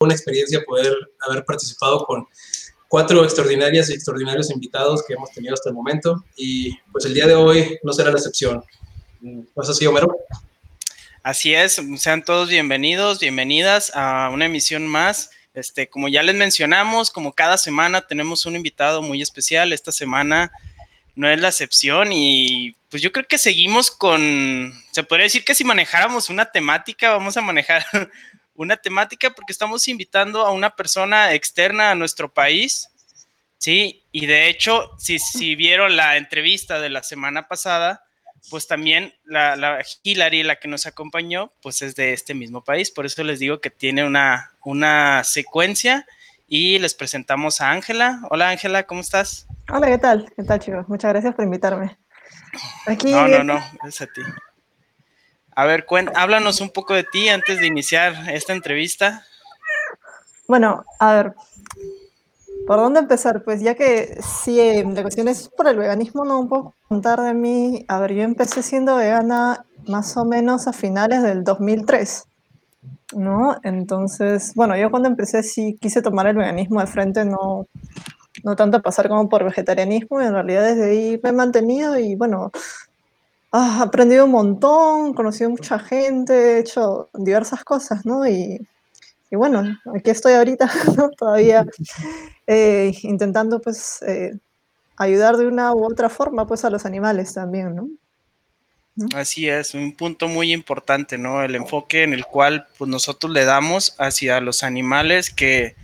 una experiencia poder haber participado con cuatro extraordinarias y extraordinarios invitados que hemos tenido hasta el momento y pues el día de hoy no será la excepción. ¿No así, Homero? Así es, sean todos bienvenidos, bienvenidas a una emisión más. Este, como ya les mencionamos, como cada semana tenemos un invitado muy especial. Esta semana no es la excepción y pues yo creo que seguimos con, se podría decir que si manejáramos una temática, vamos a manejar una temática porque estamos invitando a una persona externa a nuestro país, ¿sí? Y de hecho, si, si vieron la entrevista de la semana pasada, pues también la, la, Hillary, la que nos acompañó, pues es de este mismo país. Por eso les digo que tiene una, una secuencia y les presentamos a Ángela. Hola Ángela, ¿cómo estás? Hola, ¿qué tal? ¿Qué tal chicos? Muchas gracias por invitarme. Aquí... No, no, no, es a ti. A ver, háblanos un poco de ti antes de iniciar esta entrevista. Bueno, a ver, ¿Por dónde empezar? Pues ya que sí, eh, la cuestión es por el veganismo, no puedo contar de mí. A ver, yo empecé siendo vegana más o menos a finales del 2003, ¿no? Entonces, bueno, yo cuando empecé sí quise tomar el veganismo de frente, no, no tanto pasar como por vegetarianismo, y en realidad desde ahí me he mantenido y bueno, ah, aprendido un montón, conocido mucha gente, he hecho diversas cosas, ¿no? Y bueno, aquí estoy ahorita, todavía eh, intentando pues eh, ayudar de una u otra forma pues a los animales también, ¿no? Así es, un punto muy importante, ¿no? El enfoque en el cual pues nosotros le damos hacia los animales que,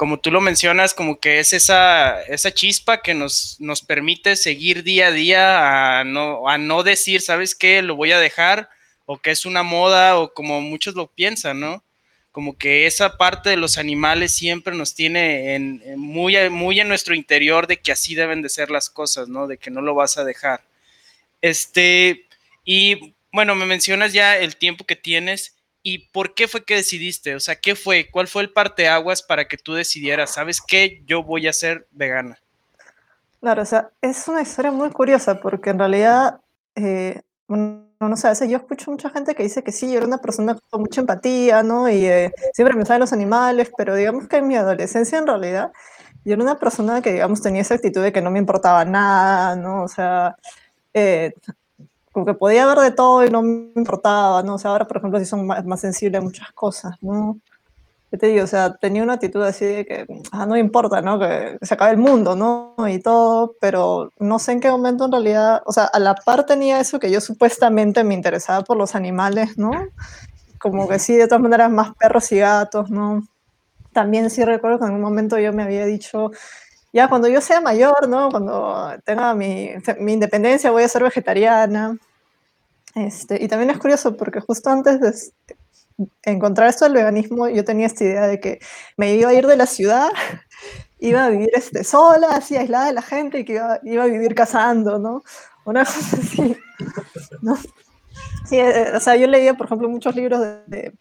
como tú lo mencionas, como que es esa, esa chispa que nos, nos permite seguir día a día a no, a no decir, ¿sabes qué? Lo voy a dejar o que es una moda o como muchos lo piensan, ¿no? como que esa parte de los animales siempre nos tiene en, muy, muy en nuestro interior de que así deben de ser las cosas, ¿no? De que no lo vas a dejar. Este, y bueno, me mencionas ya el tiempo que tienes y por qué fue que decidiste, o sea, ¿qué fue? ¿Cuál fue el parteaguas para que tú decidieras, sabes qué, yo voy a ser vegana? Claro, o sea, es una historia muy curiosa porque en realidad eh, no, no sé, a veces yo escucho mucha gente que dice que sí, yo era una persona con mucha empatía, ¿no? Y eh, siempre me en los animales, pero digamos que en mi adolescencia en realidad yo era una persona que, digamos, tenía esa actitud de que no me importaba nada, ¿no? O sea, eh, como que podía ver de todo y no me importaba, ¿no? O sea, ahora, por ejemplo, sí son más, más sensibles a muchas cosas, ¿no? ¿Qué te digo? O sea, tenía una actitud así de que, ah, no importa, ¿no? Que se acabe el mundo, ¿no? Y todo, pero no sé en qué momento en realidad, o sea, a la par tenía eso que yo supuestamente me interesaba por los animales, ¿no? Como que sí, de todas maneras, más perros y gatos, ¿no? También sí recuerdo que en un momento yo me había dicho, ya cuando yo sea mayor, ¿no? Cuando tenga mi, mi independencia voy a ser vegetariana. Este, y también es curioso porque justo antes de, encontrar esto del veganismo, yo tenía esta idea de que me iba a ir de la ciudad, iba a vivir este, sola, así aislada de la gente y que iba, iba a vivir cazando, ¿no? Una cosa así, ¿no? Sí, eh, eh, o sea, yo leía, por ejemplo, muchos libros de,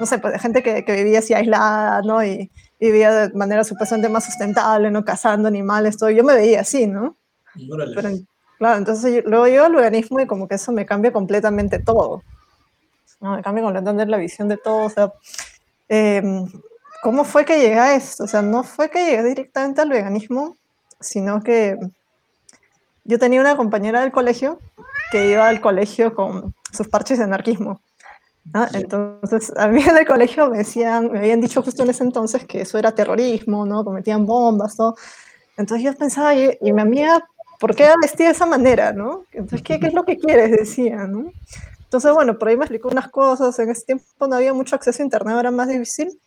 no sé, pues de gente que, que, vivía así aislada, ¿no? Y, vivía de manera supuestamente más sustentable, ¿no? Cazando animales, todo. Yo me veía así, ¿no? Pero, claro, entonces luego yo al veganismo y como que eso me cambia completamente todo. ¿no? Me cambia completamente la visión de todo, o sea, em, ¿cómo fue que llegué a esto? O sea, no fue que llegué directamente al veganismo, sino que yo tenía una compañera del colegio que iba al colegio con sus parches de anarquismo. Entonces, a mí en el colegio me decían, me habían dicho justo en ese entonces que eso era terrorismo, ¿no? Cometían bombas, todo. Entonces yo pensaba, y, y mi amiga, ¿por qué vestía de esa manera, no? Entonces, ¿qué, ¿qué, es lo que quieres? Decía, ¿no? Entonces, bueno, por ahí me explicó unas cosas. En ese tiempo no había mucho acceso a Internet, era más difícil.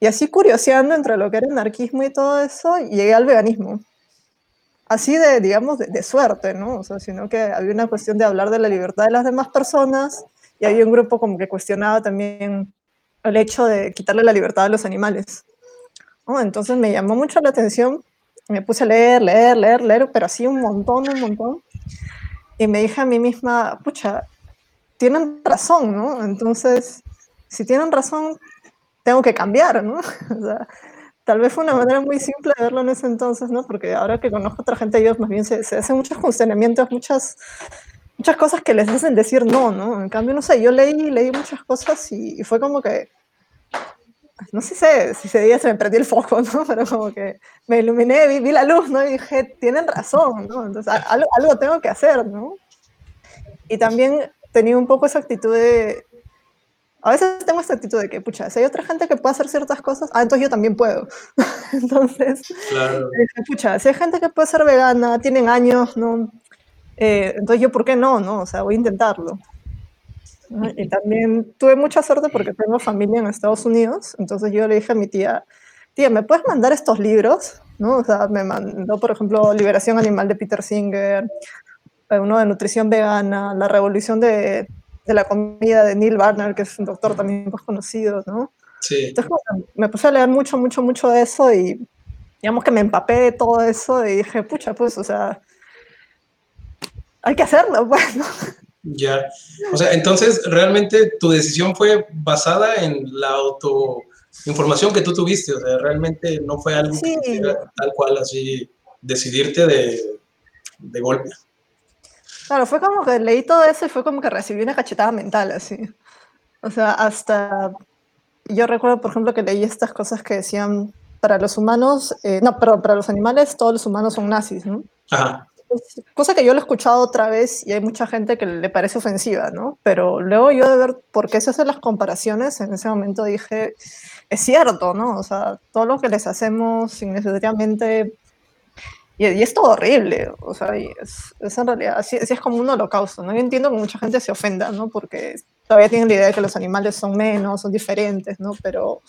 Y así curioseando entre lo que era anarquismo y todo eso, llegué al veganismo. Así de, digamos, de, suerte, ¿no? O sea, sino que había una cuestión de hablar de la libertad de las demás personas y había un grupo como que cuestionaba también el hecho de quitarle la libertad a los animales. ¿no? Entonces me llamó mucho la atención, me puse a leer, leer, leer, leer, pero así un montón, un montón. Y me dije a mí misma, pucha, tienen razón, ¿no? Entonces, si tienen razón, tengo que cambiar, ¿no? Tal vez fue una manera muy simple de verlo en ese entonces, ¿no? Porque ahora que conozco a otra gente, ellos más bien se, hacen muchos cuestionamientos, muchas, muchas cosas que les hacen decir no, ¿no? En cambio, no sé, yo leí, leí muchas cosas y, fue como que no sé si ese día se me prendió el foco, ¿no? Pero como que me iluminé, vi, la luz, ¿no? Y dije, tienen razón, ¿no? Entonces algo, algo tengo que hacer, ¿no? Y también tenía un poco esa actitud de, a veces tengo esta actitud de que, pucha, si hay otra gente que puede hacer ciertas cosas, ah, entonces yo también puedo. entonces, claro. pucha, si hay gente que puede ser vegana, tienen años, ¿no? Eh, entonces yo, ¿por qué no? no? O sea, voy a intentarlo. Y también tuve mucha suerte porque tengo familia en Estados Unidos, entonces yo le dije a mi tía, tía, ¿me puedes mandar estos libros? ¿No? O sea, me mandó, por ejemplo, Liberación Animal de Peter Singer, uno de nutrición vegana, La Revolución de de la comida de Neil Barnard, que es un doctor también más conocido, ¿no? Sí. Entonces me puse a leer mucho, mucho, mucho de eso y digamos que me empapé de todo eso y dije, pucha, pues, o sea, hay que hacerlo, pues, Ya, o sea, entonces realmente tu decisión fue basada en la autoinformación que tú tuviste, o sea, realmente no fue algo tal cual así decidirte de, de golpe. Claro, fue como que leí todo eso y fue como que recibí una cachetada mental, así. O sea, hasta. Yo recuerdo, por ejemplo, que leí estas cosas que decían para los humanos, eh, no, pero para los animales todos los humanos son nazis, ¿no? Ajá. Cosa que yo lo he escuchado otra vez y hay mucha gente que le parece ofensiva, ¿no? Pero luego yo de ver por qué se hacen las comparaciones, en ese momento dije, es cierto, ¿no? O sea, todo lo que les hacemos innecesariamente y, y, es todo horrible, o sea, es, es, en realidad, así, es como un holocausto, ¿no? Yo entiendo que mucha gente se ofenda, ¿no? Porque todavía tienen la idea de que los animales son menos, son diferentes, ¿no? Pero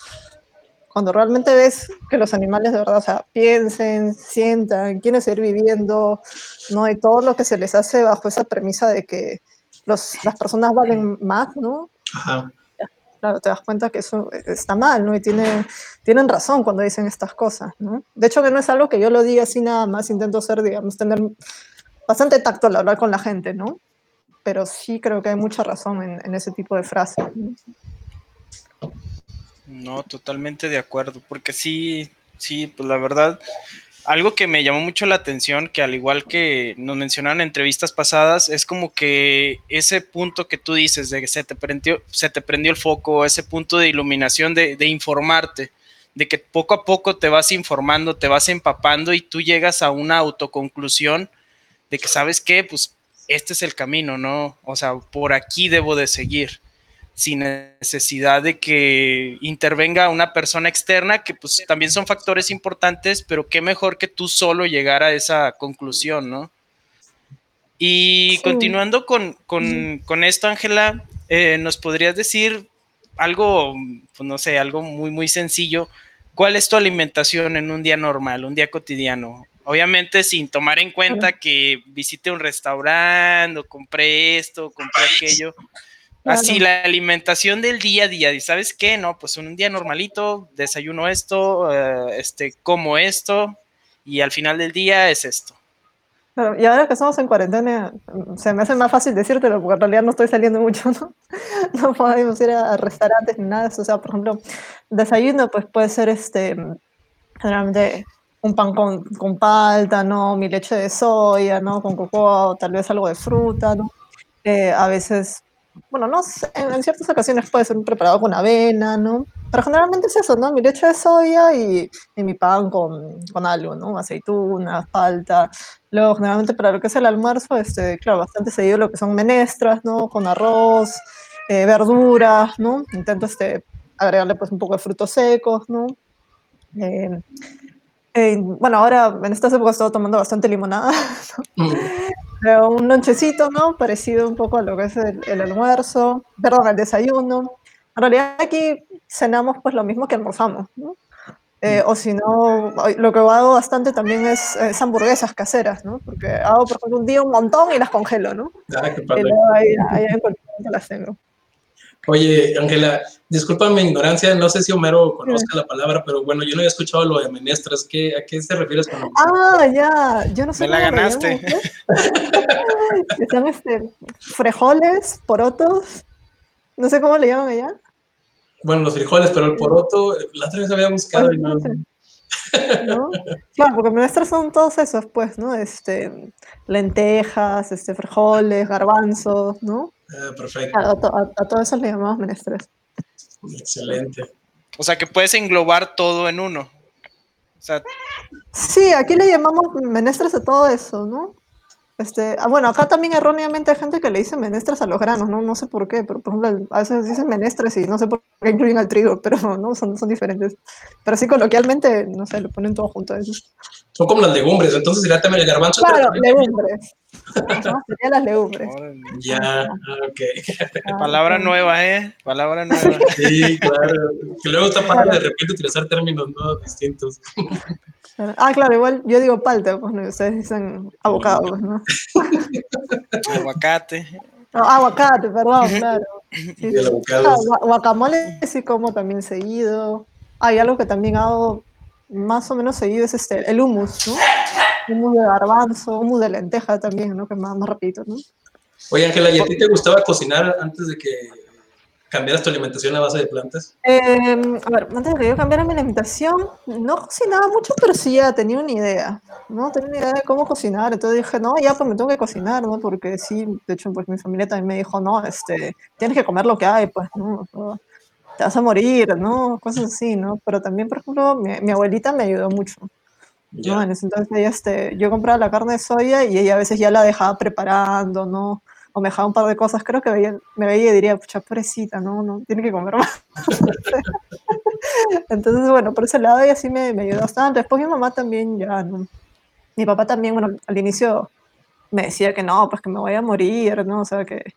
cuando realmente ves que los animales de verdad, o sea, piensen, sientan, quieren seguir viviendo, ¿no? Y todo lo que se les hace bajo esa premisa de que los, las personas valen más, ¿no? Ajá claro, te das cuenta que eso está mal, ¿no? Y tiene, tienen razón cuando dicen estas cosas, ¿no? De hecho, que no es algo que yo lo diga así nada más, intento ser, digamos, tener bastante tacto al hablar con la gente, ¿no? Pero sí creo que hay mucha razón en, en ese tipo de frases. ¿no? Totalmente de acuerdo, porque sí, sí, pues la verdad, algo que me llamó mucho la atención, que al igual que nos mencionaron en entrevistas pasadas, es como que ese punto que tú dices de que se te prendió, se te prendió el foco, ese punto de iluminación, de, de informarte, de que poco a poco te vas informando, te vas empapando y tú llegas a una autoconclusión de que sabes qué, pues este es el camino, ¿no? O sea, por aquí debo de seguir sin necesidad de que intervenga una persona externa, que pues también son factores importantes, pero qué mejor que tú solo llegar a esa conclusión, ¿no? Y continuando con, esto, Ángela, eh, ¿nos podrías decir algo, pues no sé, algo muy, muy sencillo? ¿Cuál es tu alimentación en un día normal, un día cotidiano? Obviamente sin tomar en cuenta que visite un restaurante o compré esto, compré aquello. Así la alimentación del día a día, ¿y sabes qué? No, pues un día normalito, desayuno esto, eh, este, como esto, y al final del día es esto. y ahora que estamos en cuarentena, se me hace más fácil decírtelo, porque en realidad no estoy saliendo mucho, ¿no? No podemos ir a, restaurantes ni nada de eso. O sea, por ejemplo, desayuno, pues puede ser este, generalmente un pan con, con palta, ¿no? Mi leche de soya, ¿no? Con cocoa, o tal vez algo de fruta, ¿no? Eh, a veces bueno, no sé, en, ciertas ocasiones puede ser preparado con avena, ¿no? Pero generalmente es eso, ¿no? Mi leche de soya y, mi pan con, con, algo, ¿no? Aceituna, falta. Luego, generalmente para lo que es el almuerzo, este, claro, bastante seguido lo que son menestras, ¿no? Con arroz, eh, verduras, ¿no? Intento este, agregarle pues un poco de frutos secos, ¿no? Eh, eh, bueno, ahora en estas épocas estoy tomando bastante limonada. ¿no? Un lonchecito, ¿no? Parecido un poco a lo que es el, almuerzo, perdón, el desayuno. En realidad aquí cenamos pues lo mismo que almorzamos, ¿no? Eh, o si no, lo que hago bastante también es, hamburguesas caseras, ¿no? Porque hago, por ejemplo, un día un montón y las congelo, ¿no? Ah, qué padre. Y luego ahí, ahí en cualquier momento las tengo. Oye, Ángela, disculpa mi ignorancia, no sé si Homero conozca la palabra, pero bueno, yo no había escuchado lo de menestras. ¿Qué, ¿A qué te refieres con Ah, ya, yo no sé. Me la ganaste. Son este, frejoles, porotos, no sé cómo le llaman allá. Bueno, los frijoles, pero el poroto, la otra vez había buscado y no. ¿No? Claro, porque menestras son todos esos, pues, ¿no? Este, lentejas, este, frijoles, garbanzos, ¿no? Ah, perfecto. A, todo eso le llamamos menesteres. Excelente. O sea, que puedes englobar todo en uno. O sea, sí, aquí le llamamos menestras a todo eso, ¿no? Este, ah, bueno, acá también erróneamente hay gente que le dice menestras a los granos, ¿no? No sé por qué, pero por ejemplo, a veces dicen menestras y no sé por qué incluyen al trigo, pero no, son, son diferentes. Pero sí, coloquialmente, no sé, lo ponen todo junto a eso. Son como las legumbres, entonces sería también el garbanzo. Claro, legumbres. ¿no? Las legumbres. Ya, ok. Ah, Palabra nueva, ¿eh? Palabra nueva. Sí, claro. Que luego está para de repente utilizar términos ¿no? distintos. Ah, claro, igual yo digo palta, pues ustedes dicen abocado, pues, ¿no? Aguacate. aguacate, perdón, claro. Sí, ah, guacamole sí como también seguido. Hay algo que también hago más o menos seguido, es este, el hummus, ¿no? Hummus de garbanzo, hummus de lenteja también, ¿no? Que más, más rapidito, ¿no? Oye, Ángela, ¿y a ti te gustaba cocinar antes de que cambiaras tu alimentación a base de plantas? Em, a ver, antes de que yo cambiara mi alimentación, no cocinaba mucho, pero sí ya tenía una idea, ¿no? Tenía una idea de cómo cocinar, entonces dije, no, ya pues me tengo que cocinar, ¿no? Porque sí, de hecho, pues mi familia también me dijo, no, este, tienes que comer lo que hay, pues, ¿no? Te vas a morir, ¿no? Cosas así, ¿no? Pero también, por ejemplo, mi, mi abuelita me ayudó mucho. ¿No? Entonces ella, este, yo compraba la carne de soya y ella a veces ya la dejaba preparando, ¿no? o me dejaba un par de cosas, creo que me veía y diría, pucha, pobrecita, no, no, tiene que comer más. Entonces, bueno, por ese lado ella sí me, me ayudó bastante. Después mi mamá también ya, ¿no? Mi papá también, bueno, al inicio me decía que no, pues que me voy a morir, ¿no? O sea, que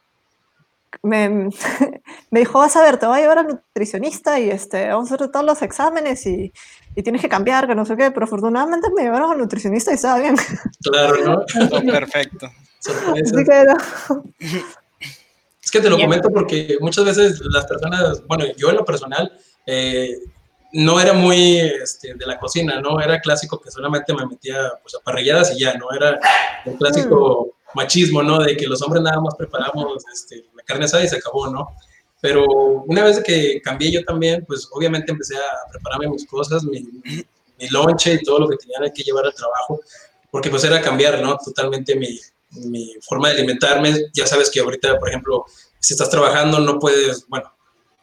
me, me dijo, vas a ver, te voy a llevar al nutricionista y este, vamos a hacer todos los exámenes y, y tienes que cambiar, que no sé qué, pero afortunadamente me llevaron al nutricionista y estaba bien. Claro, ¿no? perfecto. Es que te lo comento porque muchas veces las personas, bueno, yo en lo personal, eh, no era muy este, de la cocina, ¿no? Era clásico que solamente me metía pues, a parrilladas y ya, ¿no? Era el clásico mm. machismo, ¿no? De que los hombres nada más preparamos este, la carne asada y se acabó, ¿no? Pero una vez que cambié yo también, pues obviamente empecé a prepararme mis cosas, mi, mi lonche y todo lo que tenía que llevar al trabajo, porque pues era cambiar, ¿no? Totalmente mi, mi forma de alimentarme. Ya sabes que ahorita, por ejemplo, si estás trabajando no puedes, bueno,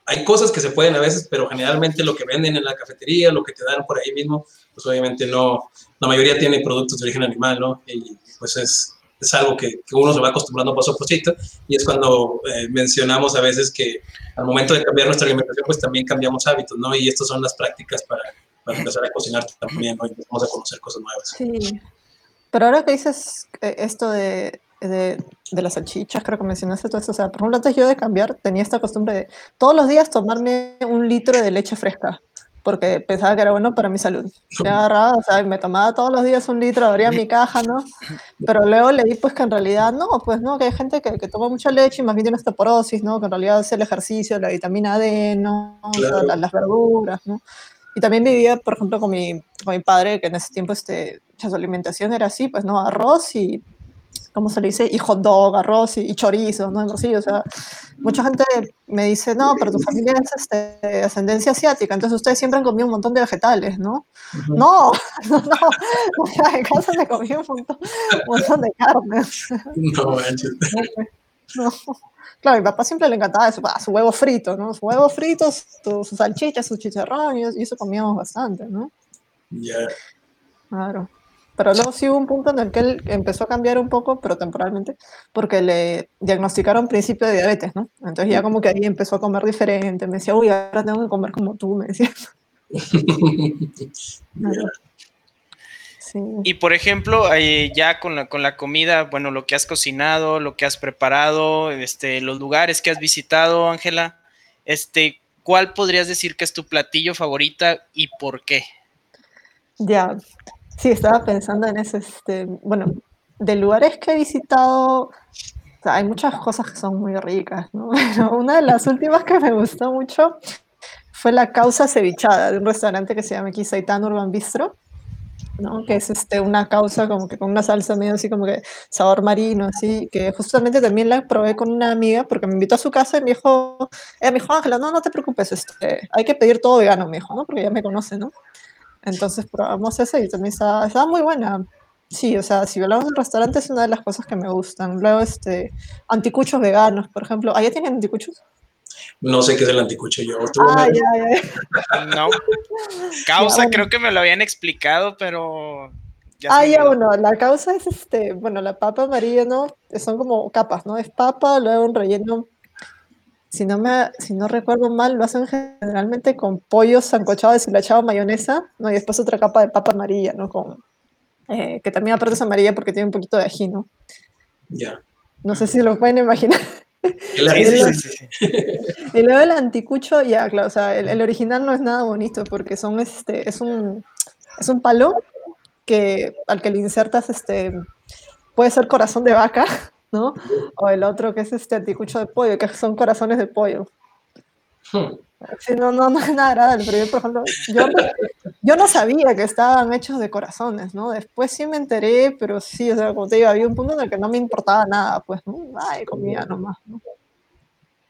hay cosas que se pueden a veces, pero generalmente lo que venden en la cafetería, lo que te dan por ahí mismo, pues obviamente no, la mayoría tiene productos de origen animal, ¿no? Y pues es, es algo que, uno se va acostumbrando paso a pasito y es cuando eh, mencionamos a veces que al momento de cambiar nuestra alimentación pues también cambiamos hábitos, ¿no? Y estas son las prácticas para, para empezar a cocinar también, ¿no? Y empezamos a conocer cosas nuevas. Sí, pero ahora que dices eh, esto de, de, de, las salchichas, creo que mencionaste todo eso, o sea, por ejemplo, antes yo de cambiar tenía esta costumbre de todos los días tomarme un litro de leche fresca porque pensaba que era bueno para mi salud. Me agarraba, o sea, me tomaba todos los días un litro, abría mi caja, ¿no? Pero luego leí pues que en realidad no, pues no, que hay gente que, que toma mucha leche y más bien tiene osteoporosis, ¿no? Que en realidad es el ejercicio, la vitamina D, ¿no? las, las, verduras, ¿no? Y también vivía, por ejemplo, con mi, con mi padre, que en ese tiempo este, su alimentación era así, pues, ¿no? Arroz y ¿cómo se le dice? Y hot dog, arroz y, y chorizo, ¿no? Sí, o sea, mucha gente me dice, no, pero tu familia es este, de ascendencia asiática, entonces ustedes siempre han comido un montón de vegetales, ¿no? Uh -huh. No, no, no, o sea, en casa me comí un montón, un montón de carne. No, manches. No. Claro, a mi papá siempre le encantaba eso, su huevo frito, ¿no? Su huevo frito, sus su salchichas, sus chicharrones, y eso comíamos bastante, ¿no? Ya. Yeah. Claro. Pero luego sí hubo un punto en el que él empezó a cambiar un poco, pero temporalmente, porque le diagnosticaron principio de diabetes, ¿no? Entonces ya como que ahí empezó a comer diferente. Me decía, uy, ahora tengo que comer como tú, me decía. sí. Y por ejemplo, eh, ya con la, con la comida, bueno, lo que has cocinado, lo que has preparado, este, los lugares que has visitado, Ángela, este, ¿cuál podrías decir que es tu platillo favorita y por qué? Ya, Sí, estaba pensando en eso. Este, bueno, de lugares que he visitado, o sea, hay muchas cosas que son muy ricas, ¿no? Pero una de las últimas que me gustó mucho fue la causa cevichada de un restaurante que se llama aquí Saitan Urban Bistro, ¿no? Que es este, una causa como que con una salsa medio así como que sabor marino, así, que justamente también la probé con una amiga porque me invitó a su casa y me dijo, eh, me dijo, Ángela, no, no te preocupes, este, hay que pedir todo vegano, me dijo, ¿no? Porque ya me conoce, ¿no? Entonces probamos esa y también estaba, estaba, muy buena. Sí, o sea, si hablamos de restaurante es una de las cosas que me gustan. Luego, este, anticuchos veganos, por ejemplo. ¿Allá tienen anticuchos? no sé qué es el anticucho yo. Ah, ya, ya. No. Causa, creo que me lo habían explicado, pero. ah, ya, bueno, la causa es este, bueno, la papa amarilla, ¿no? Son como capas, ¿no? Es papa, luego un relleno. Si no, me, si no recuerdo mal, lo hacen generalmente con pollo sancochado, deshilachado, mayonesa, ¿no? Y después otra capa de papa amarilla, ¿no? Con, eh, que también aparte es amarilla porque tiene un poquito de ají, ¿no? Ya. No sé si lo pueden imaginar. y luego el anticucho, ya, claro, o sea, el, original no es nada bonito porque son este, es un, es un palo que al que le insertas este, puede ser corazón de vaca, ¿no? O el otro que es este anticucho de pollo, que son corazones de pollo. Hmm. Sí, no, no, no es nada agradable, pero yo, por ejemplo, yo, yo, no sabía que estaban hechos de corazones, ¿no? Después sí me enteré, pero sí, o sea, como te digo, había un punto en el que no me importaba nada, pues, ¿no? Ay, comía nomás, ¿no?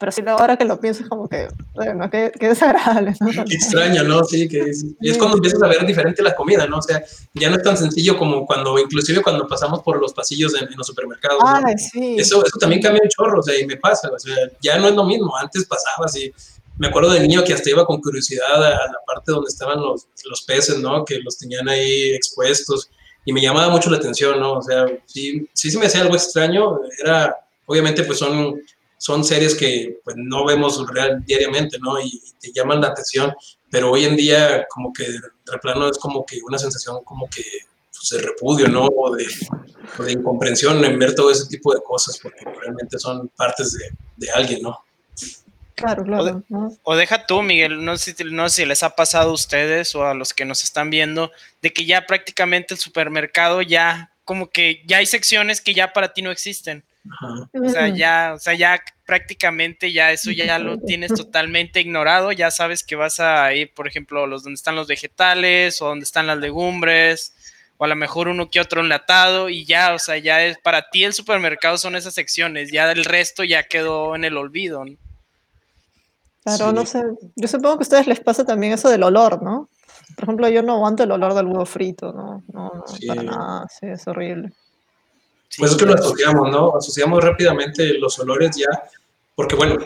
Pero sí, ahora que lo pienso es como que, bueno, qué, qué desagradable, ¿no? Qué extraño, ¿no? Sí, que es, es, cuando empiezas a ver diferente la comida, ¿no? O sea, ya no es tan sencillo como cuando, inclusive cuando pasamos por los pasillos en, los supermercados. Ay, sí. Eso, eso también cambia un chorro, o sea, y me pasa, o sea, ya no es lo mismo, antes pasaba así me acuerdo de niño que hasta iba con curiosidad a, la parte donde estaban los, los, peces, ¿no? Que los tenían ahí expuestos y me llamaba mucho la atención, ¿no? O sea, sí, sí se me hacía algo extraño. Era, obviamente, pues son, son series que pues, no vemos real, diariamente, ¿no? Y, te llaman la atención, pero hoy en día como que de plano es como que una sensación como que pues, de repudio, ¿no? O de, de, incomprensión en ver todo ese tipo de cosas, porque realmente son partes de, de alguien, ¿no? Claro, claro. O, deja tú, Miguel, no sé, no sé si les ha pasado a ustedes o a los que nos están viendo, de que ya prácticamente el supermercado ya, como que ya hay secciones que ya para ti no existen. O sea, ya, o sea, ya prácticamente ya eso ya lo tienes totalmente ignorado, ya sabes que vas a ir, por ejemplo, los donde están los vegetales o donde están las legumbres, o a lo mejor uno que otro enlatado y ya, o sea, ya es para ti el supermercado son esas secciones, ya el resto ya quedó en el olvido. ¿no? Claro, no sé. Yo supongo que a ustedes les pasa también eso del olor, ¿no? Por ejemplo, yo no aguanto el olor del huevo frito, ¿no? No, no para nada, sí, es horrible. Pues es que lo asociamos, ¿no? Asociamos rápidamente los olores ya, porque bueno,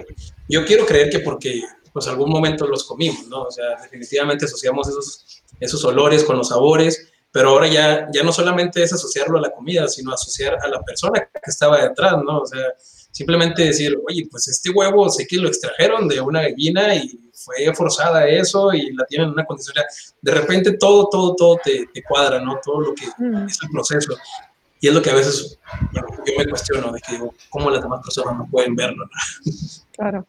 yo quiero creer que porque pues algún momento los comimos, ¿no? O sea, definitivamente asociamos esos, esos olores con los sabores, pero ahora ya, ya no solamente es asociarlo a la comida, sino asociar a la persona que estaba detrás, ¿no? O sea, Simplemente decir, oye, pues este huevo sé que lo extrajeron de una gallina y fue forzada eso y la tienen en una condición. De repente todo, todo, todo te, cuadra, ¿no? Todo lo que mm. es el proceso. Y es lo que a veces yo me cuestiono, de que cómo las demás personas no pueden verlo. Claro.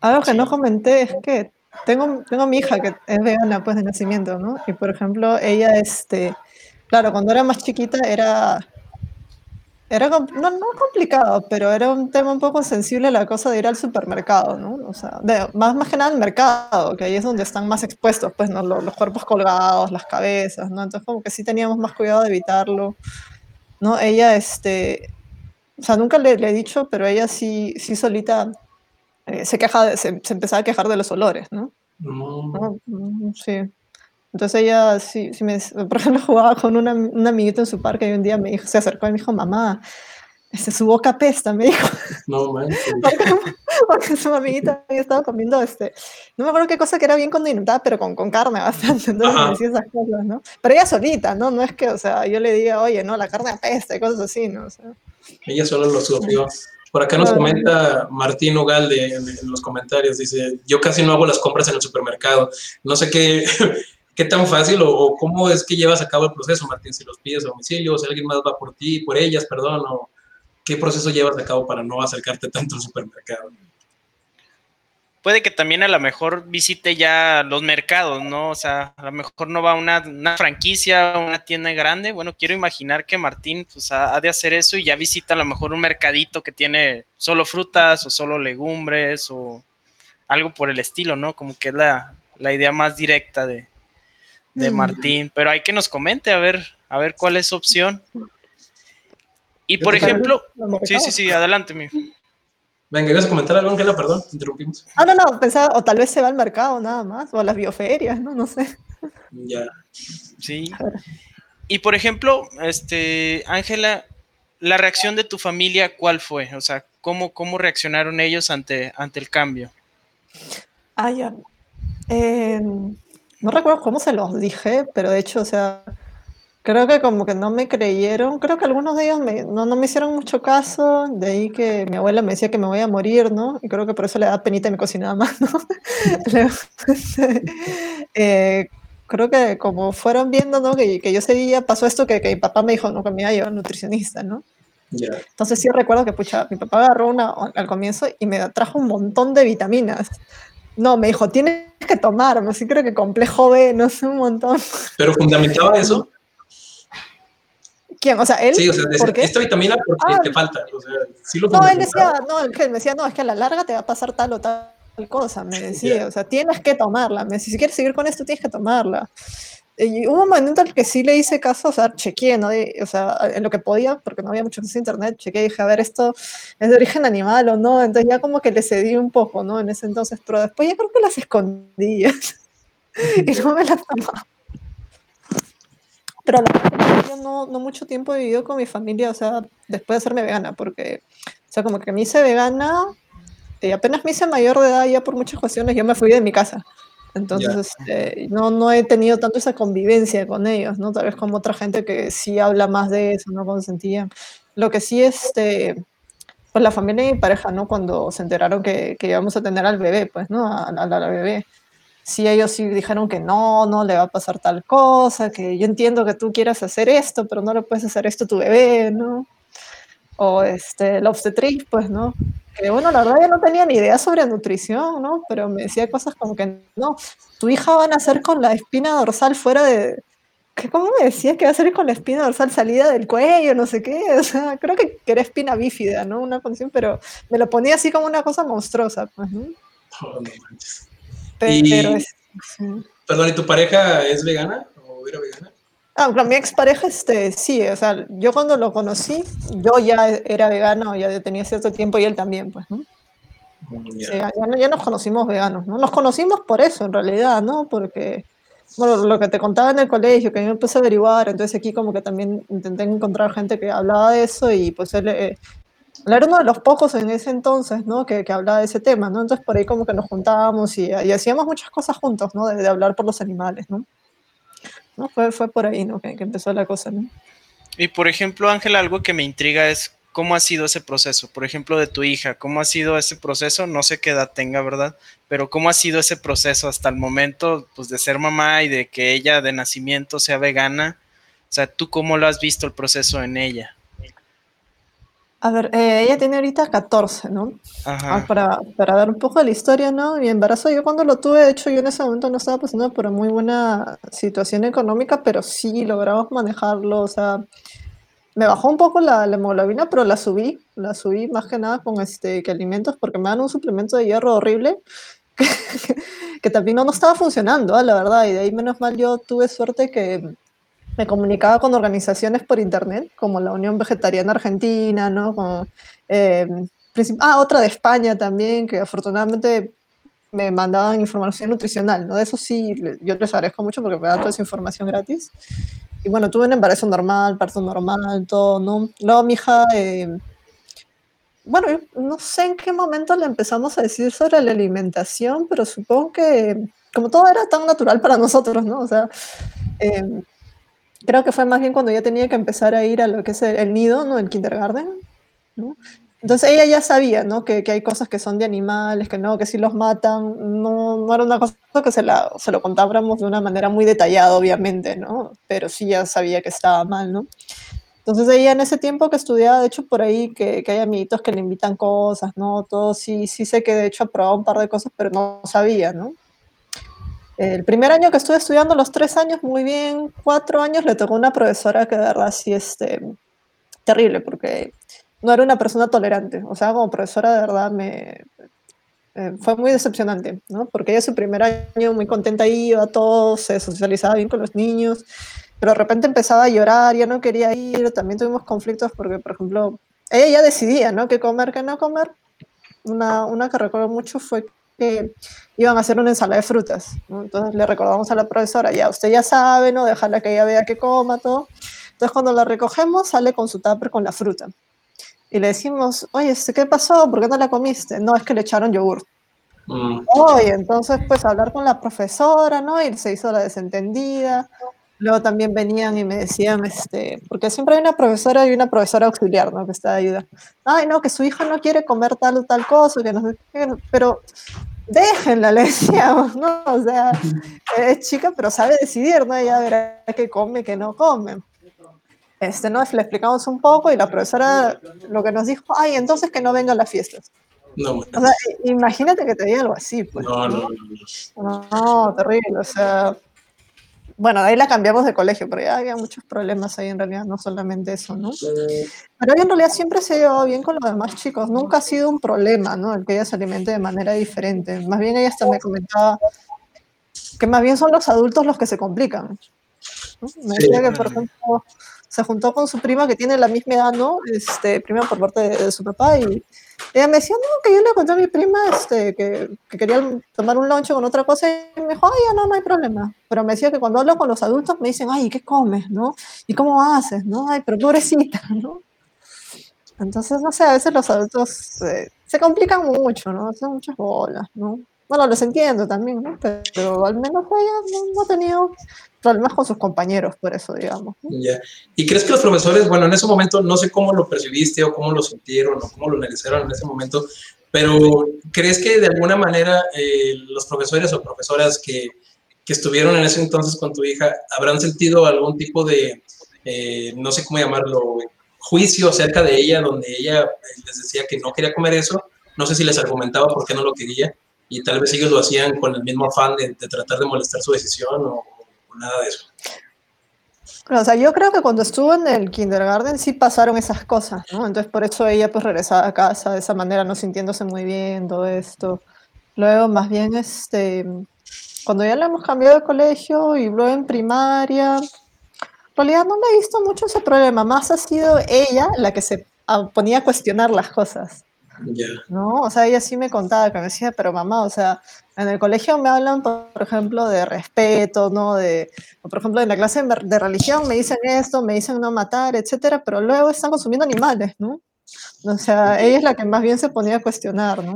Algo que no comenté es que tengo, tengo mi hija que es vegana pues de nacimiento, ¿no? Y por ejemplo, ella, este, claro, cuando era más chiquita era era no, no complicado, pero era un tema un poco sensible la cosa de ir al supermercado, ¿no? O sea, más, más que nada al mercado, que ahí es donde están más expuestos, pues, ¿no? Los, cuerpos colgados, las cabezas, ¿no? Entonces, como que sí teníamos más cuidado de evitarlo, ¿no? Ella, este, o sea, nunca le, he dicho, pero ella sí, sí solita eh, se queja, se, se, empezaba a quejar de los olores, ¿no? ¿No? Mm, sí. Entonces ella, sí, sí me, por ejemplo, jugaba con una, un amiguito en su parque y un día me dijo, se acercó y me dijo, mamá, su boca pesta, me dijo. No, man. porque, su amiguita había estado comiendo, este, no me acuerdo qué cosa que era bien condimentada, pero con, con carne bastante, entonces me decía esas cosas, ¿no? Pero ella solita, ¿no? No es que, o sea, yo le diga, oye, no, la carne apesta y cosas así, ¿no? O sea, ella solo lo sufrió. Por acá nos comenta Martín Ugalde en, en, los comentarios, dice, yo casi no hago las compras en el supermercado. No sé qué, qué tan fácil o, cómo es que llevas a cabo el proceso, Martín, si los pides a domicilio, si alguien más va por ti, por ellas, perdón, o qué proceso llevas a cabo para no acercarte tanto al supermercado. Puede que también a lo mejor visite ya los mercados, ¿no? O sea, a lo mejor no va a una, una franquicia, una tienda grande. Bueno, quiero imaginar que Martín pues, ha, de hacer eso y ya visita a lo mejor un mercadito que tiene solo frutas o solo legumbres o algo por el estilo, ¿no? Como que es la, la idea más directa de, de mm. Martín, pero hay que nos comente a ver, a ver cuál es su opción. Y por ejemplo, sí, sí, sí, adelante, mi. Venga, ¿ibas a comentar algo, Ángela? Perdón, interrumpimos. Ah, no, no, pensaba, o tal vez se va al mercado nada más, o a las bioferias, ¿no? No sé. Ya. Sí. Y por ejemplo, este, Ángela, la reacción de tu familia, ¿cuál fue? O sea, ¿cómo, cómo reaccionaron ellos ante, ante el cambio? Ah, ya. Em, no recuerdo cómo se los dije, pero de hecho, o sea, creo que como que no me creyeron. Creo que algunos de ellos no, no me hicieron mucho caso. De ahí que mi abuela me decía que me voy a morir, ¿no? Y creo que por eso le da penita y me cocinaba más, ¿no? eh, creo que como fueron viendo, ¿no? Que, que yo ese día pasó esto, que, que, mi papá me dijo, no, que me iba a llevar nutricionista, ¿no? Entonces sí recuerdo que, pucha, mi papá agarró una al comienzo y me trajo un montón de vitaminas. No, me dijo, tienes que tomar, así creo que complejo B, no sé, un montón. ¿Pero fundamentaba eso? ¿Quién? O sea, él. Sí, o sea, ¿por qué? esta vitamina porque ah. te falta. O sea, sí lo no, él decía, no, él me decía, no, es que a la larga te va a pasar tal o tal cosa, me decía, o sea, tienes que tomarla, me decía, si quieres seguir con esto, tienes que tomarla. Y hubo un momento en el que sí le hice caso, o sea, chequeé, ¿no? o sea, en lo que podía, porque no había mucho acceso a internet, chequeé y dije, a ver, esto es de origen animal o no, entonces ya como que le cedí un poco, ¿no? En ese entonces, pero después ya creo que las escondía y no me las tomaba. Pero la verdad yo no, no mucho tiempo he vivido con mi familia, o sea, después de hacerme vegana, porque, o sea, como que me hice vegana y apenas me hice mayor de edad, ya por muchas cuestiones, yo me fui de mi casa. Entonces, este, no, no he tenido tanto esa convivencia con ellos, ¿no? Tal vez como otra gente que sí habla más de eso, ¿no? Cuando sentían. Lo que sí, este, pues la familia y mi pareja, ¿no? Cuando se enteraron que, que íbamos a tener al bebé, pues, ¿no? A, a, la bebé. Sí, ellos sí dijeron que no, no le va a pasar tal cosa, que yo entiendo que tú quieras hacer esto, pero no le puedes hacer esto a tu bebé, ¿no? O este, la obstetriz, pues, ¿no? que bueno, la verdad yo no tenía ni idea sobre nutrición, ¿no? Pero me decía cosas como que, no, tu hija va a nacer con la espina dorsal fuera de... ¿Cómo me decía que va a ser con la espina dorsal salida del cuello, no sé qué? O sea, creo que, era espina bífida, ¿no? Una condición, pero me lo ponía así como una cosa monstruosa, pues, ¿no? Pero, es, Perdón, ¿y tu pareja es vegana o era vegana? Ah, con mi expareja, este, sí, o sea, yo cuando lo conocí, yo ya era vegano, ya tenía cierto tiempo y él también, pues, ¿no? ya, ya, nos conocimos veganos, ¿no? Nos conocimos por eso, en realidad, ¿no? Porque, bueno, lo que te contaba en el colegio, que yo empecé a averiguar, entonces aquí como que también intenté encontrar gente que hablaba de eso y pues él, eh, era uno de los pocos en ese entonces, ¿no? Que, que, hablaba de ese tema, ¿no? Entonces por ahí como que nos juntábamos y, y hacíamos muchas cosas juntos, ¿no? De, de hablar por los animales, ¿no? ¿no? Fue, fue por ahí, ¿no? Que, empezó la cosa, ¿no? Y por ejemplo, Ángel, algo que me intriga es cómo ha sido ese proceso. Por ejemplo, de tu hija, ¿cómo ha sido ese proceso? No sé qué edad tenga, ¿verdad? Pero ¿cómo ha sido ese proceso hasta el momento, pues, de ser mamá y de que ella de nacimiento sea vegana? O sea, ¿tú cómo lo has visto el proceso en ella? A ver, eh, ella tiene ahorita 14, ¿no? Ah, para, para, dar un poco de la historia, ¿no? Mi embarazo, yo cuando lo tuve, de hecho, yo en ese momento no estaba pasando por muy buena situación económica, pero sí logramos manejarlo, o sea, me bajó un poco la, hemoglobina, pero la subí, la subí más que nada con este, que alimentos, porque me dan un suplemento de hierro horrible, que, también no, no estaba funcionando, ¿eh? la verdad, y de ahí menos mal yo tuve suerte que me comunicaba con organizaciones por internet, como la Unión Vegetariana Argentina, ¿no? Eh, ah, otra de España también, que afortunadamente me mandaban información nutricional, ¿no? De eso sí, yo les agradezco mucho porque me dan toda esa información gratis. Y bueno, tuve un embarazo normal, parto normal, todo, ¿no? Luego mi hija, eh, bueno, no sé en qué momento le empezamos a decir sobre la alimentación, pero supongo que como todo era tan natural para nosotros, ¿no? O sea, eh, creo que fue más bien cuando ya tenía que empezar a ir a lo que es el, nido, ¿no? El kindergarten, ¿no? Entonces ella ya sabía, ¿no? Que, que, hay cosas que son de animales, que no, que si los matan, no, no era una cosa que se, la, se lo contábamos de una manera muy detallada, obviamente, ¿no? Pero sí ya sabía que estaba mal, ¿no? Entonces ella en ese tiempo que estudiaba, de hecho por ahí que, que hay amiguitos que le invitan cosas, ¿no? Todo sí, sí sé que de hecho aprobaba un par de cosas, pero no sabía, ¿no? El primer año que estuve estudiando, los tres años, muy bien, cuatro años, le tocó una profesora que de verdad sí, este, terrible, porque no era una persona tolerante. O sea, como profesora de verdad me, eh, fue muy decepcionante, ¿no? Porque ella su primer año muy contenta iba a todos, se socializaba bien con los niños, pero de repente empezaba a llorar, ya no quería ir, también tuvimos conflictos porque, por ejemplo, ella ya decidía, ¿no? Qué comer, qué no comer. Una, una que recuerdo mucho fue que iban a hacer una ensalada de frutas. Entonces le recordamos a la profesora, ya usted ya sabe, ¿no? Dejarla que ella vea que coma todo. Entonces cuando la recogemos sale con su tupper con la fruta. Y le decimos, oye, ¿qué pasó? ¿Por qué no la comiste? No, es que le echaron yogur. Mm. y entonces pues hablar con la profesora, ¿no? Y se hizo la desentendida. Luego también venían y me decían, este, porque siempre hay una profesora y una profesora auxiliar, ¿no? Que está de ayuda. Ay, no, que su hijo no quiere comer tal o tal cosa, que no sé pero déjenla, le decíamos, ¿no? O sea, es chica, pero sabe decidir, ¿no? Ella verá qué come, qué no come. Este, ¿no? Le explicamos un poco y la profesora lo que nos dijo, ay, entonces que no vengan las fiestas. No, o sea, imagínate que te diga algo así, pues. No, no, no. No, terrible, o sea, bueno, ahí la cambiamos de colegio, pero ya había muchos problemas ahí en realidad, no solamente eso, ¿no? Pero ella en realidad siempre se llevado bien con los demás chicos, nunca ha sido un problema, ¿no? El que ella se alimente de manera diferente. Más bien ella hasta me comentaba que más bien son los adultos los que se complican. Me decía que, por ejemplo, se juntó con su prima que tiene la misma edad, ¿no? Este, prima por parte de, su papá y ella me decía, no, que yo le conté a mi prima este, que, que quería tomar un lunch con otra cosa y me dijo, ay, ya no, no hay problema. Pero me decía que cuando hablo con los adultos me dicen, ay, ¿qué comes, no? ¿Y cómo haces, no? Ay, pero pobrecita, ¿no? Entonces, no sé, a veces los adultos eh, se complican mucho, ¿no? Hacen muchas bolas, ¿no? Bueno, los entiendo también, ¿no? Pero, al menos ella no, ha tenido problemas con sus compañeros, por eso, digamos. Ya. ¿Y crees que los profesores, bueno, en ese momento, no sé cómo lo percibiste o cómo lo sintieron o cómo lo analizaron en ese momento, pero ¿crees que de alguna manera eh, los profesores o profesoras que, que, estuvieron en ese entonces con tu hija habrán sentido algún tipo de, eh, no sé cómo llamarlo, juicio acerca de ella, donde ella eh, les decía que no quería comer eso? No sé si les argumentaba por qué no lo quería y tal vez ellos lo hacían con el mismo afán de, tratar de molestar su decisión o, nada de eso. O sea, yo creo que cuando estuvo en el kindergarten sí pasaron esas cosas, ¿no? Entonces por eso ella pues regresaba a casa de esa manera, no sintiéndose muy bien, todo esto. Luego más bien, este, cuando ya le hemos cambiado de colegio y luego en primaria, en realidad no me he visto mucho ese problema, más ha sido ella la que se ponía a cuestionar las cosas. ¿No? O sea, ella sí me contaba, que me decía, pero mamá, o sea, en el colegio me hablan, por, ejemplo, de respeto, ¿no? De, por ejemplo, en la clase de religión me dicen esto, me dicen no matar, etcétera, pero luego están consumiendo animales, ¿no? O sea, ella es la que más bien se ponía a cuestionar, ¿no?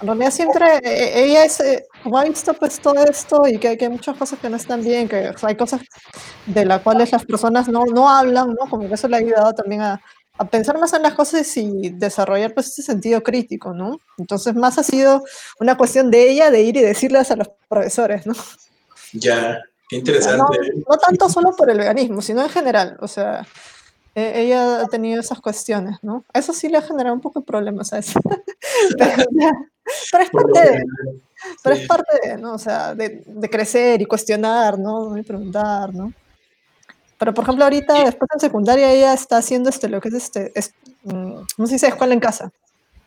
En realidad siempre, e, e, ella es, eh, como ha visto pues todo esto y que, que, hay muchas cosas que no están bien, que hay cosas de las cuales las personas no, no hablan, ¿no? Como que eso le ha ayudado también a, a pensar más en las cosas y desarrollar pues ese sentido crítico, ¿no? Entonces más ha sido una cuestión de ella de ir y decirles a los profesores, ¿no? Ya, qué interesante. No, tanto solo por el veganismo, sino en general, o sea, e, ella ha tenido esas cuestiones, ¿no? Eso sí le ha generado un poco de problemas a eso. pero, es parte de, pero es parte de, ¿no? O sea, de, de crecer y cuestionar, ¿no? Y preguntar, ¿no? Pero por ejemplo, ahorita, después en secundaria, ella está haciendo este, lo que es este, no sé si es escuela en casa.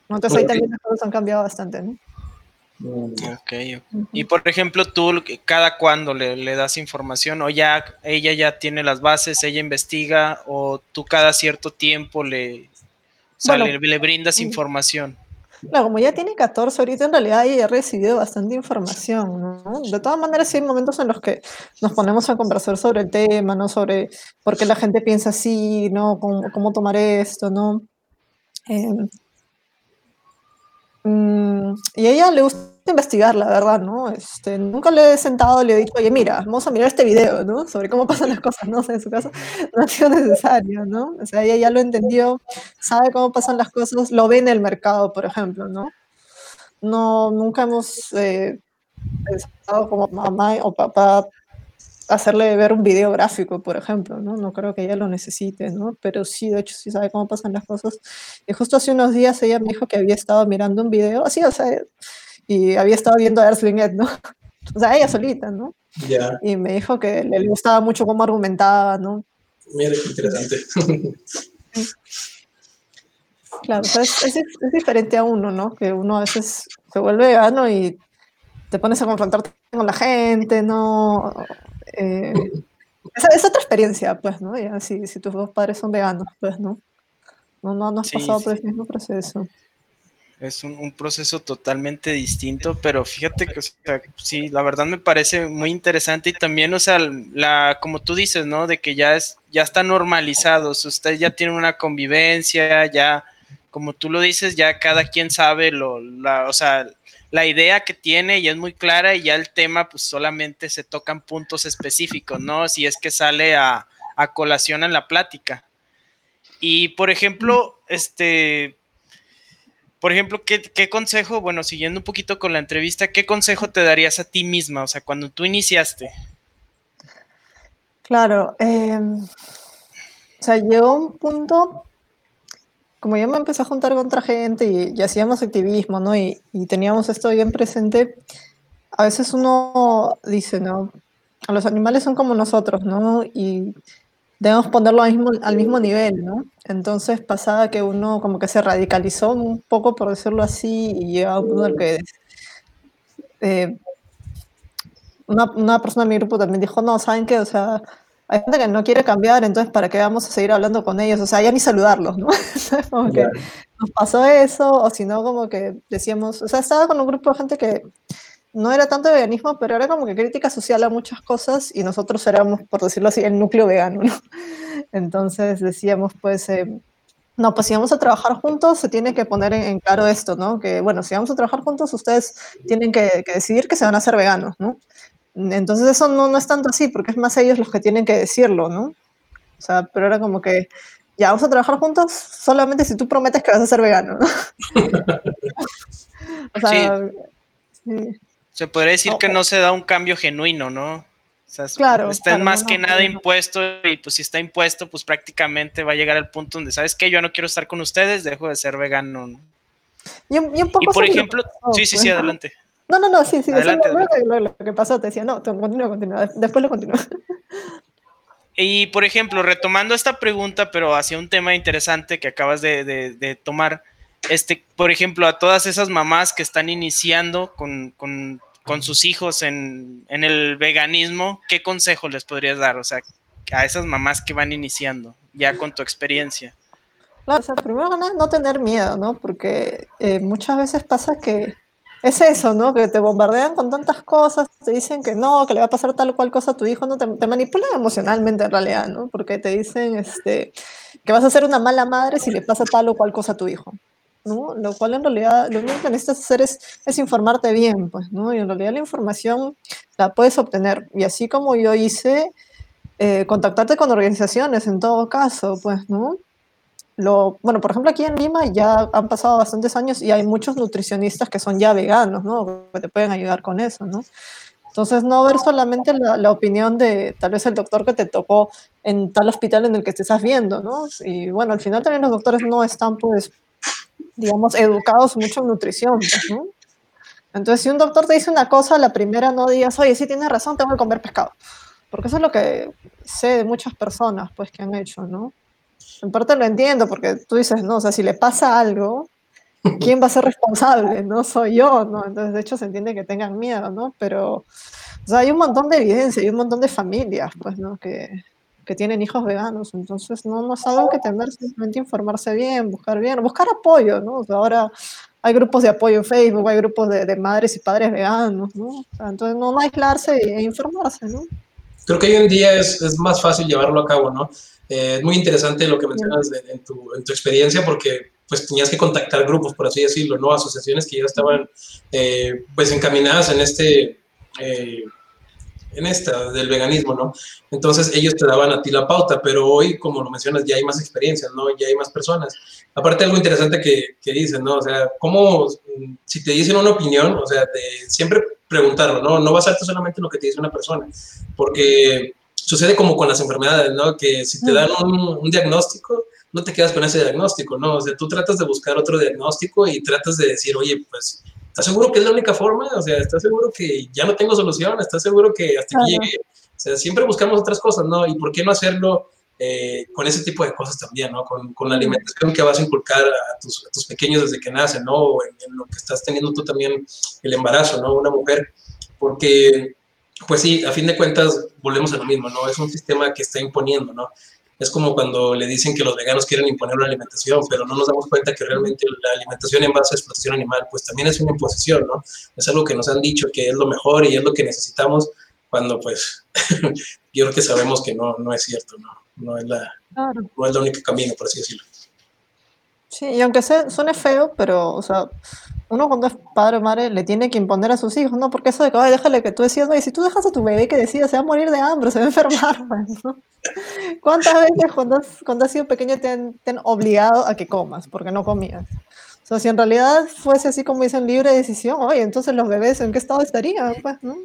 Entonces ahí también las cosas han cambiado bastante, ¿no? Mm, ok, y por ejemplo, tú cada cuándo le, das información o ya ella ya tiene las bases, ella investiga o tú cada cierto tiempo le, le, brindas información. Como ya tiene 14, ahorita en realidad ya he recibido bastante información. De todas maneras, sí hay momentos en los que nos ponemos a conversar sobre el tema, ¿no? Sobre por qué la gente piensa así, ¿no? Cómo, tomar esto, ¿no? Em, mm, y a ella le gusta investigar, la verdad, ¿no? Este, nunca le he sentado, le he dicho, oye, mira, vamos a mirar este video, ¿no? Sobre cómo pasan las cosas, ¿no? O sea, en su caso no ha sido necesario, ¿no? O sea, ella ya lo entendió, sabe cómo pasan las cosas, lo ve en el mercado, por ejemplo, ¿no? No, nunca hemos eh, pensado como mamá o papá hacerle ver un video gráfico, por ejemplo, ¿no? No creo que ella lo necesite, ¿no? Pero sí, de hecho, sí sabe cómo pasan las cosas. Y justo hace unos días ella me dijo que había estado mirando un video, así, o sea, y había estado viendo a Earthling Ed, ¿no? O sea, ella solita, ¿no? Ya. Y me dijo que le gustaba mucho cómo argumentaba, ¿no? Mira, qué interesante. Claro, es, es, diferente a uno, ¿no? Que uno a veces se vuelve vegano y te pones a confrontarte con la gente, ¿no? Eh, es, otra experiencia, pues, ¿no? Ya, si, si tus dos padres son veganos, pues, ¿no? No, no, no has pasado por el mismo proceso es un, proceso totalmente distinto, pero fíjate que, sí, la verdad me parece muy interesante y también, o sea, la, como tú dices, ¿no? De que ya es, ya está normalizado, usted ya tiene una convivencia, ya, como tú lo dices, ya cada quien sabe lo, la, o sea, la idea que tiene y es muy clara y ya el tema pues solamente se tocan puntos específicos, ¿no? Si es que sale a, a colación en la plática. Y por ejemplo, este, por ejemplo, ¿qué, consejo, bueno, siguiendo un poquito con la entrevista, qué consejo te darías a ti misma, o sea, cuando tú iniciaste? Claro, em, o sea, llegó un punto, como yo me empecé a juntar con otra gente y, hacíamos activismo, ¿no? Y, y, teníamos esto bien presente, a veces uno dice, ¿no? Los animales son como nosotros, ¿no? Y debemos ponerlo al mismo, al mismo nivel, ¿no? Entonces pasaba que uno como que se radicalizó un poco, por decirlo así, y llega a un punto en el que eh, una, una, persona de mi grupo también dijo, no, ¿saben qué? O sea, hay gente que no quiere cambiar, entonces ¿para qué vamos a seguir hablando con ellos? O sea, ya ni saludarlos, ¿no? como que nos pasó eso, o si no, como que decíamos, o sea, estaba con un grupo de gente que no era tanto veganismo, pero era como que crítica social a muchas cosas y nosotros éramos, por decirlo así, el núcleo vegano, ¿no? Entonces decíamos, pues, eh, no, pues si vamos a trabajar juntos, se tiene que poner en, claro esto, ¿no? Que, bueno, si vamos a trabajar juntos, ustedes tienen que, decidir que se van a hacer veganos, ¿no? Entonces eso no, no es tanto así, porque es más ellos los que tienen que decirlo, ¿no? O sea, pero era como que, ya, vamos a trabajar juntos solamente si tú prometes que vas a ser vegano, ¿no? o sea, sí. Se podría decir que no se da un cambio genuino, ¿no? O sea, claro, está más que nada impuesto y pues si está impuesto, pues prácticamente va a llegar al punto donde, ¿sabes qué? Yo no quiero estar con ustedes, dejo de ser vegano. Y, un, poco y por ejemplo, sí, sí, sí, adelante. No, no, no, sí, sí, adelante, Lo, que pasó, te decía, no, continúa, continúa, después lo continúo. Y por ejemplo, retomando esta pregunta, pero hacia un tema interesante que acabas de, de tomar, este, por ejemplo, a todas esas mamás que están iniciando con, con, con sus hijos en, el veganismo, ¿qué consejo les podrías dar? O sea, a esas mamás que van iniciando, ya con tu experiencia. Claro, o sea, primero no tener miedo, ¿no? Porque eh, muchas veces pasa que es eso, ¿no? Que te bombardean con tantas cosas, te dicen que no, que le va a pasar tal o cual cosa a tu hijo, no te, te manipulan emocionalmente en realidad, ¿no? Porque te dicen este, que vas a ser una mala madre si le pasa tal o cual cosa a tu hijo. ¿No? Lo cual en realidad lo único que necesitas hacer es, es, informarte bien, pues, ¿no? Y en realidad la información la puedes obtener. Y así como yo hice, eh, contactarte con organizaciones en todo caso, pues, ¿no? Lo, bueno, por ejemplo, aquí en Lima ya han pasado bastantes años y hay muchos nutricionistas que son ya veganos, ¿no? Que te pueden ayudar con eso, ¿no? Entonces, no ver solamente la, la, opinión de tal vez el doctor que te tocó en tal hospital en el que te estás viendo, ¿no? Y bueno, al final también los doctores no están, pues, digamos, educados mucho en nutrición, ¿no? Entonces, si un doctor te dice una cosa, la primera no digas, oye, sí tienes razón, tengo que comer pescado. Porque eso es lo que sé de muchas personas, pues, que han hecho, ¿no? En parte lo entiendo, porque tú dices, no, o sea, si le pasa algo, ¿quién va a ser responsable? No soy yo, ¿no? Entonces, de hecho, se entiende que tengan miedo, ¿no? Pero, o sea, hay un montón de evidencia, hay un montón de familias, pues, ¿no? Que, que tienen hijos veganos, entonces no, no algo que tener, simplemente informarse bien, buscar bien, buscar apoyo, ¿no? ahora hay grupos de apoyo en Facebook, hay grupos de, de madres y padres veganos, ¿no? entonces no, no, aislarse e informarse, ¿no? Creo que hoy en día es, es más fácil llevarlo a cabo, ¿no? Eh, es muy interesante lo que mencionas de, en, tu, en, tu, experiencia porque pues tenías que contactar grupos, por así decirlo, ¿no? Asociaciones que ya estaban eh, pues encaminadas en este... Eh, en esta del veganismo, ¿no? Entonces ellos te daban a ti la pauta, pero hoy, como lo mencionas, ya hay más experiencias, ¿no? Ya hay más personas. Aparte, algo interesante que, que dicen, ¿no? O sea, ¿cómo, si te dicen una opinión, o sea, siempre preguntarlo, ¿no? No basarte solamente en lo que te dice una persona, porque sucede como con las enfermedades, ¿no? Que si te dan un, un diagnóstico, no te quedas con ese diagnóstico, ¿no? O sea, tú tratas de buscar otro diagnóstico y tratas de decir, oye, pues ¿Estás seguro que es la única forma? O sea, ¿estás seguro que ya no tengo solución? ¿Estás seguro que hasta aquí llegué? O sea, siempre buscamos otras cosas, ¿no? ¿Y por qué no hacerlo eh, con ese tipo de cosas también, ¿no? Con, con, la alimentación que vas a inculcar a tus, a tus pequeños desde que nacen, ¿no? O en, en, lo que estás teniendo tú también el embarazo, ¿no? Una mujer. Porque, pues sí, a fin de cuentas, volvemos a lo mismo, ¿no? Es un sistema que está imponiendo, ¿no? Es como cuando le dicen que los veganos quieren imponer una alimentación, pero no nos damos cuenta que realmente la alimentación en base a explotación animal, pues también es una imposición, ¿no? Es algo que nos han dicho que es lo mejor y es lo que necesitamos, cuando pues yo creo que sabemos que no, no es cierto, ¿no? No es, la, claro. no es el único camino, por así decirlo. Sí, y aunque sea, suene feo, pero, o sea, uno cuando es padre o madre le tiene que imponer a sus hijos, ¿no? Porque eso de que, ay, déjale que tú decidas, y si tú dejas a tu bebé que decida, se va a morir de hambre, se va a enfermar, pues, ¿no? ¿Cuántas veces cuando has, cuando has sido pequeño te han, obligado a que comas porque no comías? O sea, si en realidad fuese así como dicen libre decisión, oye, entonces los bebés en qué estado estarían, pues, ¿no?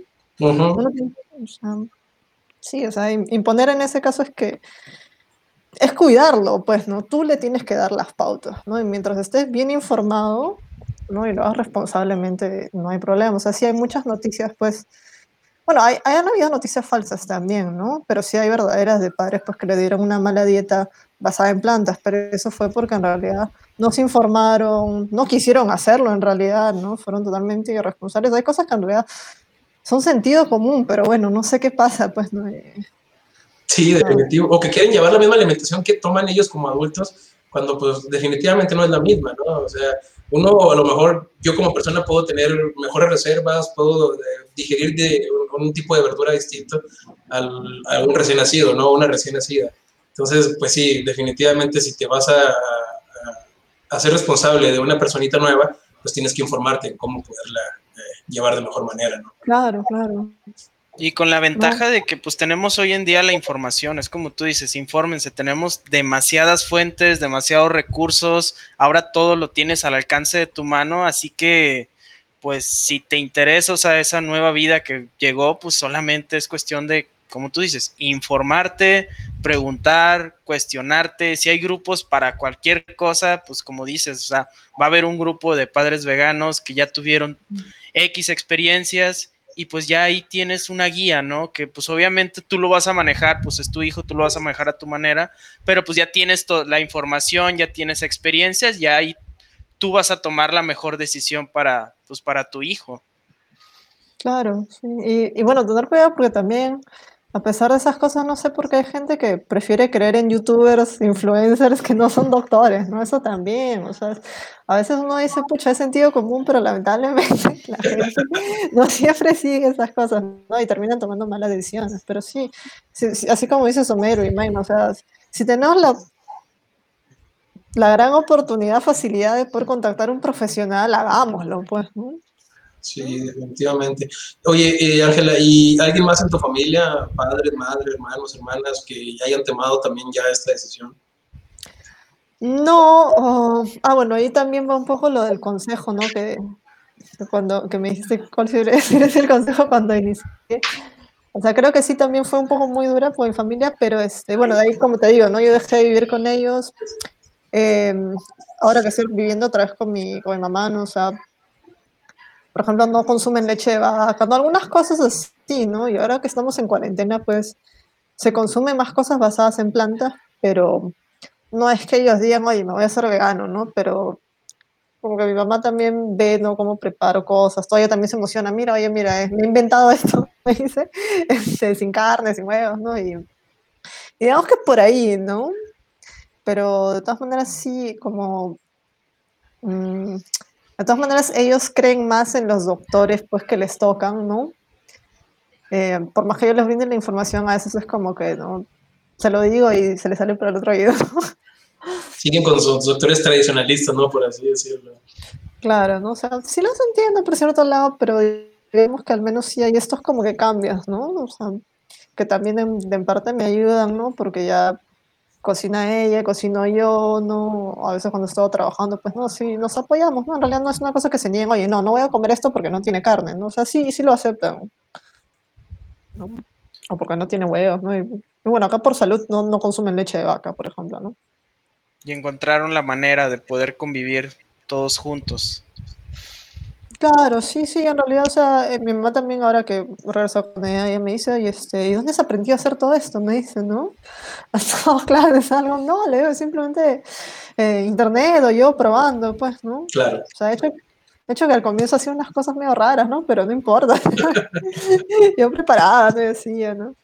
sí, o sea, imponer en ese caso es que es cuidarlo, pues, ¿no? Tú le tienes que dar las pautas, ¿no? Y mientras estés bien informado, ¿no? Y lo hagas responsablemente, no hay problema. O sea, sí hay muchas noticias, pues, bueno, hay, han habido noticias falsas también, ¿no? Pero sí hay verdaderas de padres, pues, que le dieron una mala dieta basada en plantas, pero eso fue porque en realidad no se informaron, no quisieron hacerlo en realidad, ¿no? Fueron totalmente irresponsables. Hay cosas que en realidad son sentido común, pero bueno, no sé qué pasa, pues, ¿no? Sí, definitivo. O que quieren llevar la misma alimentación que toman ellos como adultos, cuando pues definitivamente no es la misma, ¿no? O sea, uno a lo mejor, yo como persona puedo tener mejores reservas, puedo eh, digerir de un, tipo de verdura distinto al, a un recién nacido, ¿no? Una recién nacida. Entonces, pues sí, definitivamente si te vas a, a, ser responsable de una personita nueva, pues tienes que informarte en cómo poderla eh, llevar de mejor manera, ¿no? Claro, claro. Y con la ventaja de que pues tenemos hoy en día la información, es como tú dices, infórmense, tenemos demasiadas fuentes, demasiados recursos, ahora todo lo tienes al alcance de tu mano, así que pues si te interesa, o sea, esa nueva vida que llegó, pues solamente es cuestión de, como tú dices, informarte, preguntar, cuestionarte, si hay grupos para cualquier cosa, pues como dices, o sea, va a haber un grupo de padres veganos que ya tuvieron X experiencias y pues ya ahí tienes una guía, ¿no? Que pues obviamente tú lo vas a manejar, pues es tu hijo, tú lo vas a manejar a tu manera, pero pues ya tienes toda la información, ya tienes experiencias, ya ahí tú vas a tomar la mejor decisión para, pues para tu hijo. Claro, sí. Y, y bueno, tener cuidado porque también a pesar de esas cosas, no sé por qué hay gente que prefiere creer en youtubers, influencers que no son doctores, ¿no? Eso también, o sea, a veces uno dice, pucha, es sentido común, pero lamentablemente la gente no siempre sigue esas cosas, ¿no? Y terminan tomando malas decisiones, pero sí, así como dice Somero y Mike, o sea, si tenemos la, la gran oportunidad, facilidad de poder contactar a un profesional, hagámoslo, pues, ¿no? Sí, definitivamente. Oye, eh, Ángela, ¿y alguien más en tu familia, padres, madres, hermanos, hermanas, que hayan tomado también ya esta decisión? No, ah, bueno, ahí también va un poco lo del consejo, ¿no? Que, cuando que me dijiste cuál es el consejo cuando inicié. O sea, creo que sí también fue un poco muy dura por mi familia, pero este, bueno, de ahí como te digo, ¿no? Yo dejé de vivir con ellos. Em, ahora que estoy viviendo otra vez con mi, con mi mamá, ¿no? O sea, por ejemplo, no consumen leche de vaca, no, algunas cosas así, ¿no? Y ahora que estamos en cuarentena, pues se consumen más cosas basadas en plantas, pero no es que ellos digan, oye, me voy a hacer vegano, ¿no? Pero como que mi mamá también ve, ¿no? Cómo preparo cosas, todavía también se emociona, mira, oye, mira, eh, me he inventado esto, me dice, este, sin carne, sin huevos, ¿no? Y, digamos que por ahí, ¿no? Pero de todas maneras sí, como... Mm, de todas maneras, ellos creen más en los doctores pues que les tocan, ¿no? Eh, por más que yo les brinde la información, a veces es como que, ¿no? Se lo digo y se les sale por el otro oído. Siguen con sus doctores tradicionalistas, ¿no? Por así decirlo. Claro, ¿no? O sea, sí los entiendo por cierto lado, pero vemos que al menos sí hay estos como que cambios, ¿no? O sea, que también en, en parte me ayudan, ¿no? Porque ya cocina ella, cocino yo, ¿no? A veces cuando estoy trabajando, pues no, sí, nos apoyamos, ¿no? En realidad no es una cosa que se niegue, oye, no, no voy a comer esto porque no tiene carne, ¿no? O sea, sí, sí lo aceptan. O porque no tiene huevos, ¿no? Y, bueno, acá por salud no, no consumen leche de vaca, por ejemplo, ¿no? Y encontraron la manera de poder convivir todos juntos. Claro, sí, sí, en realidad, o sea, eh, mi mamá también ahora que regresó con ella, ella me dice, y este, ¿y dónde se aprendió a hacer todo esto? Me dice, ¿no? claro, es algo, no, le digo, simplemente eh, internet o yo probando, pues, ¿no? Claro. O sea, hecho, hecho que al comienzo hacía unas cosas medio raras, ¿no? Pero no importa. yo preparada, te decía, ¿no?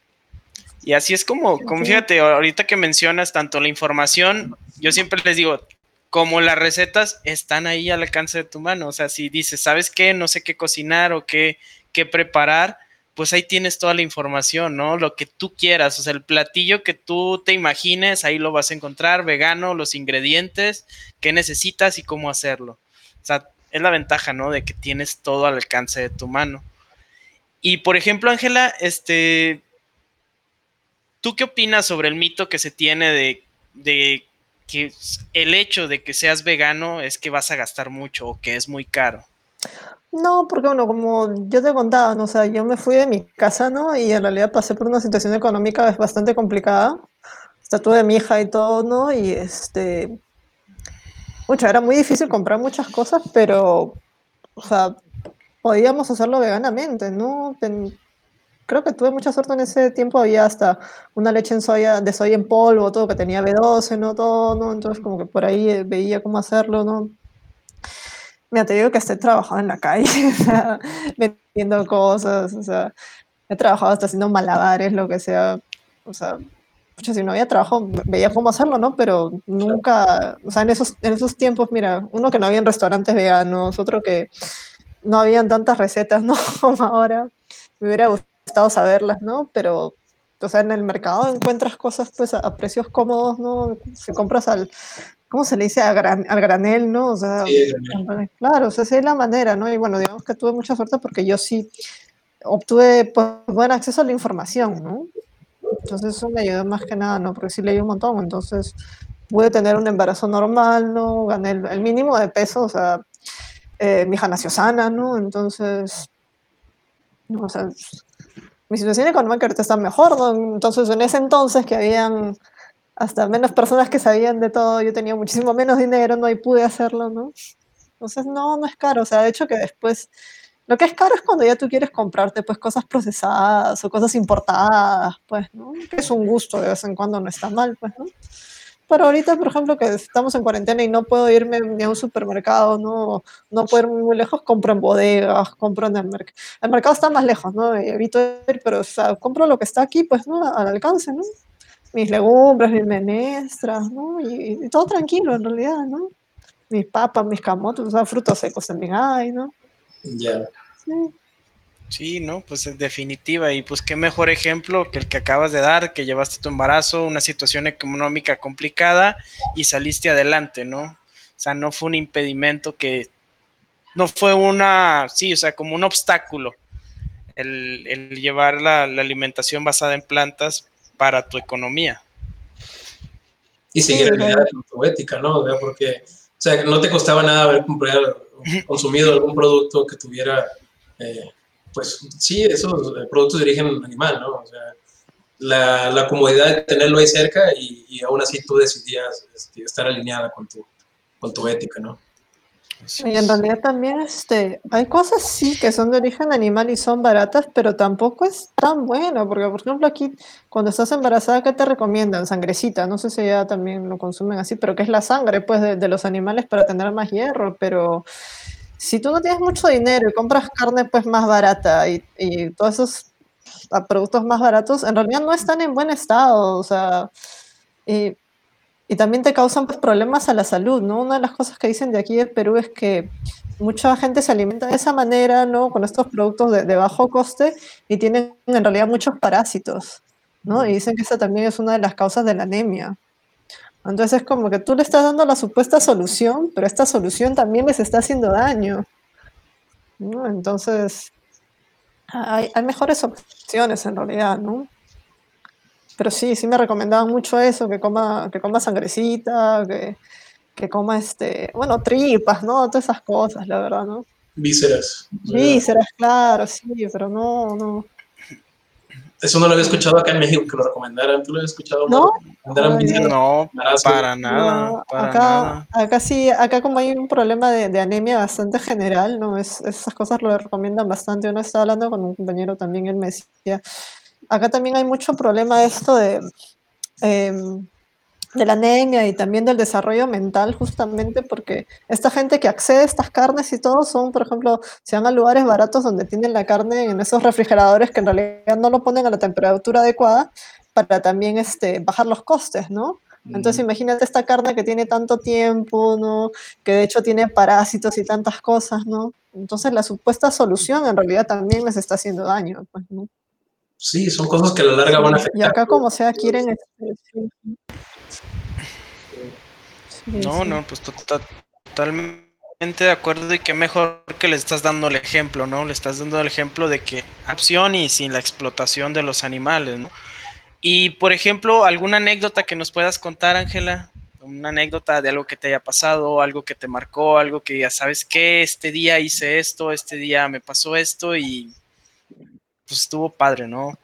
Y así es como, como fíjate, ahorita que mencionas tanto la información, yo siempre les digo, como las recetas están ahí al alcance de tu mano. O sea, si dices, ¿sabes qué? No sé qué cocinar o qué, qué preparar, pues ahí tienes toda la información, ¿no? Lo que tú quieras, o sea, el platillo que tú te imagines, ahí lo vas a encontrar, vegano, los ingredientes, qué necesitas y cómo hacerlo. O sea, es la ventaja, ¿no? De que tienes todo al alcance de tu mano. Y por ejemplo, Ángela, este, ¿tú qué opinas sobre el mito que se tiene de, de que el hecho de que seas vegano es que vas a gastar mucho o que es muy caro? No, porque bueno, como yo te contaba, ¿no? o sea, yo me fui de mi casa, ¿no? Y en realidad pasé por una situación económica bastante complicada. Hasta tuve mi hija y todo, ¿no? Y este, mucha, era muy difícil comprar muchas cosas, pero, o sea, podíamos hacerlo veganamente, ¿no? Creo que tuve mucha suerte en ese tiempo, había hasta una leche en soya, de soya en polvo, todo que tenía B12, ¿no? Todo, ¿no? Entonces como que por ahí eh, veía cómo hacerlo, ¿no? Mira, te digo que estoy trabajando en la calle, vendiendo cosas, o sea, he trabajado hasta haciendo malabares, lo que sea, o sea, si no había trabajo, veía cómo hacerlo, ¿no? Pero nunca, o sea, en esos, en esos tiempos, mira, uno que no había restaurantes veganos, otro que no habían tantas recetas, ¿no? Como ahora. Me hubiera gustado saberlas, ¿no? Pero, o sea, en el mercado encuentras cosas pues a, precios cómodos, ¿no? Si compras al, ¿cómo se le dice? al granel, ¿no? O sea, claro, o sea, esa es la manera, ¿no? Y bueno, digamos que tuve mucha suerte porque yo sí obtuve pues, buen acceso a la información, ¿no? Entonces eso me ayudó más que nada, ¿no? Porque sí leí un montón, entonces pude tener un embarazo normal, ¿no? Gané el mínimo de peso, o sea, eh, mi hija nació sana, ¿no? Entonces, no, o sea, mi situación económica ahorita está mejor, ¿no? Entonces, en ese entonces que habían hasta menos personas que sabían de todo, yo tenía muchísimo menos dinero, ¿no? Y pude hacerlo, ¿no? Entonces, no, no es caro, o sea, de hecho que después, lo que es caro es cuando ya tú quieres comprarte, pues, cosas procesadas o cosas importadas, pues, ¿no? Que es un gusto de vez en cuando, no está mal, pues, ¿no? Pero ahorita, por ejemplo, que estamos en cuarentena y no puedo irme ni a un supermercado, no, no puedo ir muy lejos, compro en bodegas, compro en el mercado. El mercado está más lejos, ¿no? Evito ir, pero o sea, compro lo que está aquí, pues, ¿no? Al alcance, ¿no? Mis legumbres, mis menestras, ¿no? Y, todo tranquilo, en realidad, ¿no? Mis papas, mis camotes, o sea, frutos secos también hay, ¿no? Ya. Sí. Sí, ¿no? Pues en definitiva, y pues qué mejor ejemplo que el que acabas de dar, que llevaste tu embarazo, una situación económica complicada y saliste adelante, ¿no? O sea, no fue un impedimento que, no fue una, sí, o sea, como un obstáculo el, llevar la, alimentación basada en plantas para tu economía. Y seguir con tu ética, ¿no? Porque, o sea, no te costaba nada haber comprado, consumido algún producto que tuviera... Eh, pues sí, esos eh, productos de origen animal, ¿no? O sea, la, la comodidad de tenerlo ahí cerca y, y aún así tú decidías este, estar alineada con tu, con tu ética, ¿no? Y en realidad también este, hay cosas sí que son de origen animal y son baratas, pero tampoco es tan bueno, porque por ejemplo aquí cuando estás embarazada, ¿qué te recomiendan? Sangrecita, no sé si ya también lo consumen así, pero que es la sangre pues de, de los animales para tener más hierro, pero si tú no tienes mucho dinero y compras carne pues más barata y, todos esos productos más baratos, en realidad no están en buen estado, o sea, y, también te causan pues, problemas a la salud, ¿no? Una de las cosas que dicen de aquí de Perú es que mucha gente se alimenta de esa manera, ¿no? Con estos productos de, de bajo coste y tienen en realidad muchos parásitos, ¿no? Y dicen que esa también es una de las causas de la anemia. Entonces es como que tú le estás dando la supuesta solución, pero esta solución también les está haciendo daño. Entonces, hay, mejores opciones en realidad, ¿no? Pero sí, sí me recomendaban mucho eso, que coma, que coma sangrecita, que, que coma este, bueno, tripas, ¿no? Todas esas cosas, la verdad, ¿no? Vísceras. Vísceras, claro, sí, pero no, no. Eso no lo había escuchado acá en México, que lo recomendaran. ¿Tú lo habías escuchado? No, no, para nada. acá, acá sí, acá como hay un problema de, de anemia bastante general, ¿no? Es, esas cosas lo recomiendan bastante. Uno estaba hablando con un compañero también, él me decía, acá también hay mucho problema esto de... Eh, de la anemia y también del desarrollo mental, justamente porque esta gente que accede a estas carnes y todo son, por ejemplo, se van a lugares baratos donde tienen la carne en esos refrigeradores que en realidad no lo ponen a la temperatura adecuada para también este, bajar los costes, ¿no? Entonces imagínate esta carne que tiene tanto tiempo, ¿no? Que de hecho tiene parásitos y tantas cosas, ¿no? Entonces la supuesta solución en realidad también les está haciendo daño, pues, ¿no? Sí, son cosas que a la larga van a afectar. Y acá como sea quieren... No, no, pues totalmente de acuerdo y qué mejor que le estás dando el ejemplo, ¿no? Le estás dando el ejemplo de que opción y sin la explotación de los animales, ¿no? Y por ejemplo, alguna anécdota que nos puedas contar, Ángela, una anécdota de algo que te haya pasado, algo que te marcó, algo que ya sabes que este día hice esto, este día me pasó esto y pues estuvo padre, ¿no?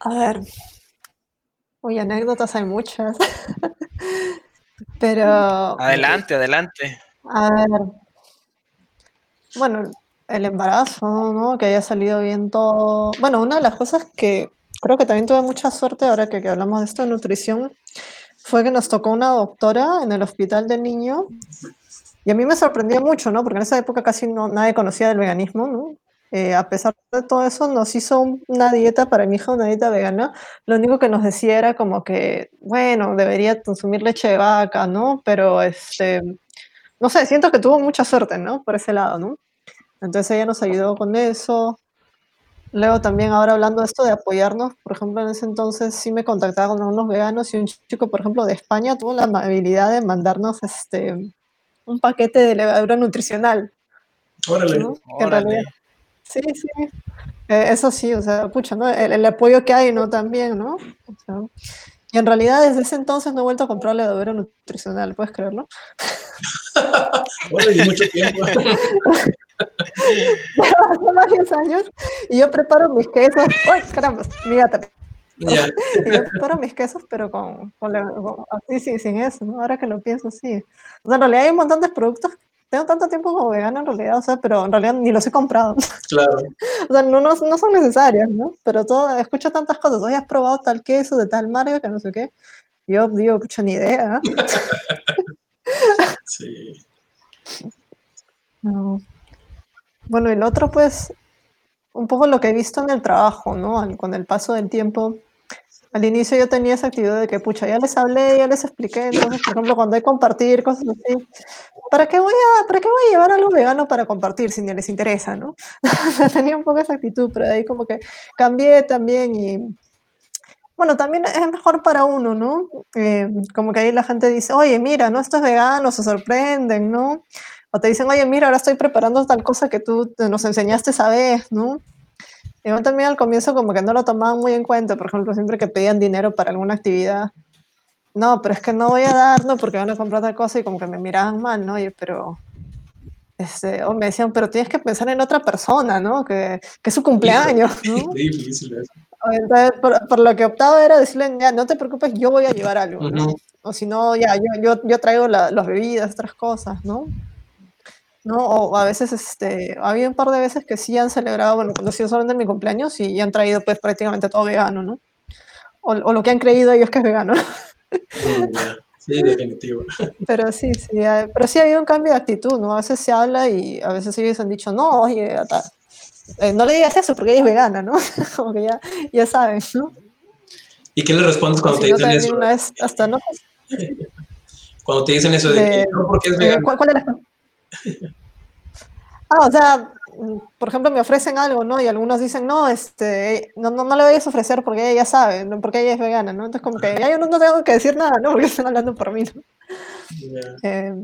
A ver. Uy, anécdotas hay muchas. Pero. Adelante, adelante. A ver. Bueno, el embarazo, ¿no? Que haya salido bien todo. Bueno, una de las cosas que creo que también tuve mucha suerte ahora que, hablamos de esto de nutrición fue que nos tocó una doctora en el hospital del niño y a mí me sorprendió mucho, ¿no? Porque en esa época casi no, nadie conocía del veganismo, ¿no? Eh, a pesar de todo eso, nos hizo una dieta para mi hija, una dieta vegana. Lo único que nos decía era como que, bueno, debería consumir leche de vaca, ¿no? Pero, este, no sé, siento que tuvo mucha suerte, ¿no? Por ese lado, ¿no? Entonces ella nos ayudó con eso. Luego también ahora hablando de esto de apoyarnos, por ejemplo, en ese entonces sí me contactaba con unos veganos y un chico, por ejemplo, de España tuvo la amabilidad de mandarnos este, un paquete de levadura nutricional. Órale. Órale. Sí, sí. Eh, eso sí, o sea, pucha, ¿no? El, apoyo que hay, ¿no? También, ¿no? y en realidad desde ese entonces no he vuelto a comprar levadura nutricional, ¿puedes creerlo? bueno, y mucho tiempo. Hace varios años y yo preparo mis quesos. ¡Ay, caramba! Mi gata. Yeah. yo preparo mis quesos, pero con, con, así, sí, sin eso, ¿no? Ahora que lo pienso, sí. O sea, en realidad hay un montón de productos tengo tanto tiempo como vegana en realidad, o sea, pero en realidad ni los he comprado. Claro. o sea, no, no, no, son necesarios, ¿no? Pero todo, escucho tantas cosas, oye, has probado tal queso de tal marca que no sé qué. Yo digo, escucho ni idea. sí. No. Bueno, el otro, pues, un poco lo que he visto en el trabajo, ¿no? Con el paso del tiempo, al inicio yo tenía esa actitud de que, pucha, ya les hablé, ya les expliqué, entonces, por ejemplo, cuando hay compartir cosas así, ¿para qué voy a, para qué voy a llevar algo vegano para compartir si no les interesa, no? tenía un poco esa actitud, pero ahí como que cambié también y, bueno, también es mejor para uno, ¿no? Eh, como que ahí la gente dice, oye, mira, no, esto es vegano, se sorprenden, ¿no? O te dicen, oye, mira, ahora estoy preparando tal cosa que tú nos enseñaste esa vez, ¿no? Yo también al comienzo como que no lo tomaban muy en cuenta, por ejemplo, siempre que pedían dinero para alguna actividad, no, pero es que no voy a dar, no, porque van a comprar otra cosa y como que me miraban mal, ¿no? Y, pero, este, o me decían, pero tienes que pensar en otra persona, ¿no? Que, que es su cumpleaños, ¿no? Entonces, por, lo que optaba era decirle, ya, no te preocupes, yo voy a llevar algo, ¿no? O si no, ya, yo, yo, yo traigo las bebidas, otras cosas, ¿no? ¿No? O a veces, este, había un par de veces que sí han celebrado, bueno, cuando ha sido solamente mi cumpleaños y han traído pues prácticamente todo vegano, ¿no? O, o lo que han creído ellos que es vegano. Mm, sí, definitivo. Pero sí, sí, pero sí ha habido un cambio de actitud, ¿no? A veces se habla y a veces ellos han dicho, no, oye, eh, no le digas eso porque ella es vegana, ¿no? Como que ya, ya saben, ¿no? ¿Y qué le respondes cuando te dicen eso? Una vez, hasta no. Cuando te dicen eso de, que no, porque es vegano. ¿Cuál, cuál es la Ah, o sea, por ejemplo, me ofrecen algo, ¿no? Y algunos dicen, no, este, no, no, no le vayas a ofrecer porque ella ya sabe, porque ella es vegana, ¿no? Entonces, como que ya yo no, tengo que decir nada, ¿no? Porque están hablando por mí, ¿no? Eh,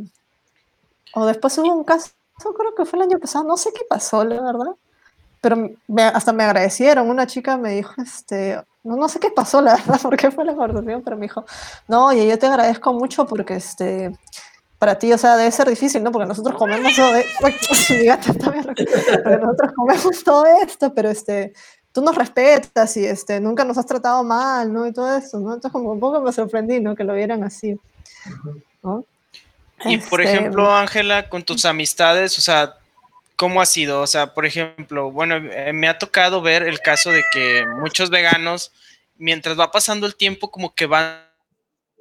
o después hubo un caso, creo que fue el año pasado, no sé qué pasó, la verdad, pero hasta me agradecieron. Una chica me dijo, este, no, no sé qué pasó, la verdad, porque fue la conversación, pero me dijo, no, oye, yo te agradezco mucho porque, este, para ti, o sea, debe ser difícil, ¿no? Porque nosotros comemos todo, nosotros comemos todo esto, pero este, tú nos respetas y este, nunca nos has tratado mal, ¿no? Y todo eso, ¿no? Entonces como un poco me sorprendí, ¿no? Que lo vieran así, ¿no? Y por este, ejemplo, Ángela, con tus amistades, o sea, ¿cómo ha sido? O sea, por ejemplo, bueno, eh, me ha tocado ver el caso de que muchos veganos, mientras va pasando el tiempo, como que van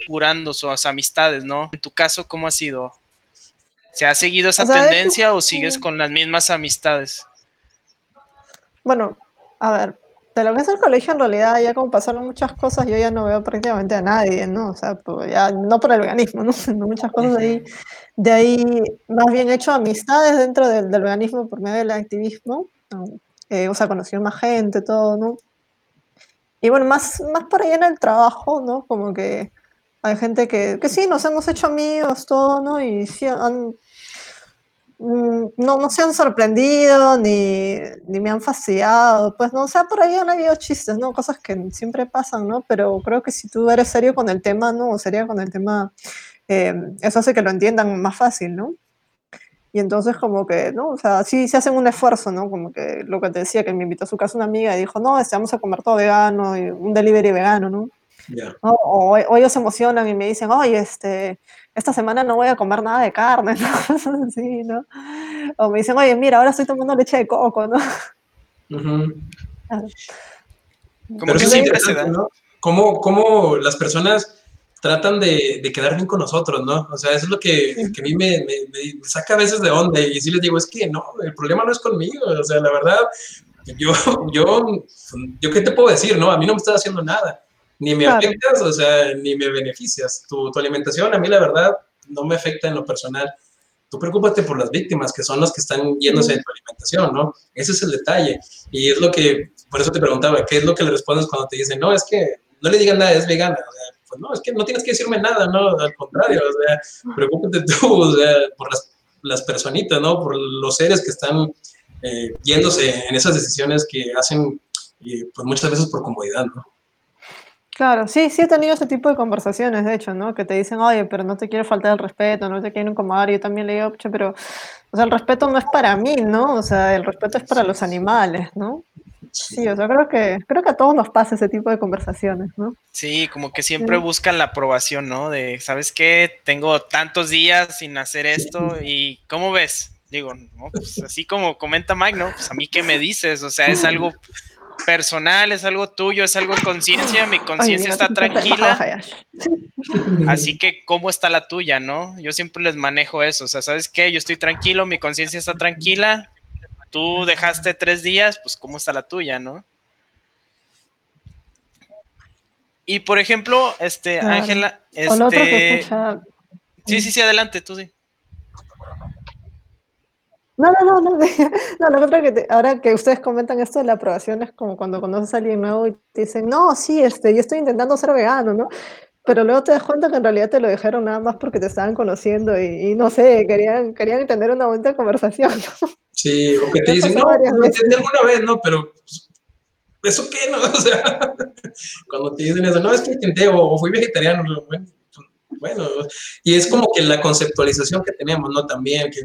curando sus amistades, ¿no? En tu caso, ¿cómo ha sido? ¿Se ha seguido esa tendencia o sigues con las mismas amistades? Bueno, a ver, de lo que es el colegio, en realidad, ya como pasaron muchas cosas, yo ya no veo prácticamente a nadie, ¿no? O sea, pues ya no por el organismo, ¿no? muchas cosas de ahí. De ahí, más bien he hecho amistades dentro del, organismo por medio del activismo. Eh, o sea, conocí más gente, todo, ¿no? Y bueno, más, más por ahí en el trabajo, ¿no? Como que Hay gente que, que sí, nos hemos hecho amigos, todo, ¿no? Y sí, han, mm, no, no se han sorprendido ni, ni, me han fastidiado, pues no, o sea, por ahí han habido chistes, ¿no? Cosas que siempre pasan, ¿no? Pero creo que si tú eres serio con el tema, ¿no? O con el tema, eh, eso hace que lo entiendan más fácil, ¿no? Y entonces como que, ¿no? O sea, sí se hacen un esfuerzo, ¿no? Como que lo que te decía, que me invitó a su casa una amiga y dijo, no, este, vamos a comer todo vegano, y un delivery vegano, ¿no? O, o, ellos se emocionan y me dicen, oye, este, esta semana no voy a comer nada de carne, ¿no? sí, ¿no? O me dicen, oye, mira, ahora estoy tomando leche de coco, ¿no? Como que siempre se da, ¿no? ¿Cómo, ¿Cómo, las personas tratan de, de, quedar bien con nosotros, ¿no? O sea, eso es lo que, que a mí me, me, me, saca a veces de onda y sí les digo, es que no, el problema no es conmigo, o sea, la verdad, yo, yo, yo, ¿qué te puedo decir, no? A mí no me está haciendo nada ni me afectas, o sea, ni me beneficias. Tu, tu, alimentación, a mí la verdad, no me afecta en lo personal. Tú preocúpate por las víctimas, que son los que están yéndose de tu alimentación, ¿no? Ese es el detalle. Y es lo que, por eso te preguntaba, ¿qué es lo que le respondes cuando te dicen, no, es que no le digan nada, es vegana? O sea, pues no, es que no tienes que decirme nada, ¿no? Al contrario, o sea, preocúpate tú, o sea, por las, las personitas, ¿no? Por los seres que están eh, yéndose en esas decisiones que hacen, eh, pues muchas veces por comodidad, ¿no? Claro, sí, sí he tenido ese tipo de conversaciones, de hecho, ¿no? Que te dicen, oye, pero no te quiero faltar el respeto, no te quiero incomodar. Yo también le digo, pero, o sea, el respeto no es para mí, ¿no? O sea, el respeto es para los animales, ¿no? Sí, o sea, creo que, creo que a todos nos pasa ese tipo de conversaciones, ¿no? Sí, como que siempre buscan la aprobación, ¿no? De, ¿sabes qué? Tengo tantos días sin hacer esto y ¿cómo ves? Digo, no, pues así como comenta Mike, ¿no? Pues a mí qué me dices, o sea, es algo personal, es algo tuyo, es algo de conciencia, mi conciencia está tranquila. Así que, ¿cómo está la tuya, no? Yo siempre les manejo eso, o sea, ¿sabes qué? Yo estoy tranquilo, mi conciencia está tranquila, tú dejaste tres días, pues, ¿cómo está la tuya, no? Y por ejemplo, este, Ángela, este... Sí, sí, sí, adelante, tú sí. No, no, no, no, no, lo que que ahora que ustedes comentan esto de la aprobación es como cuando conoces a alguien nuevo y te dicen, no, sí, este, yo estoy intentando ser vegano, ¿no? Pero luego te das cuenta que en realidad te lo dijeron nada más porque te estaban conociendo y, no sé, querían, querían tener una bonita conversación. ¿no? Sí, o que te dicen, no, lo entendí alguna vez, ¿no? Pero, pues, ¿eso qué, no? O sea, cuando te dicen eso, no, es que intenté o, fui vegetariano, bueno, bueno, y es como que la conceptualización que tenemos, ¿no? También, que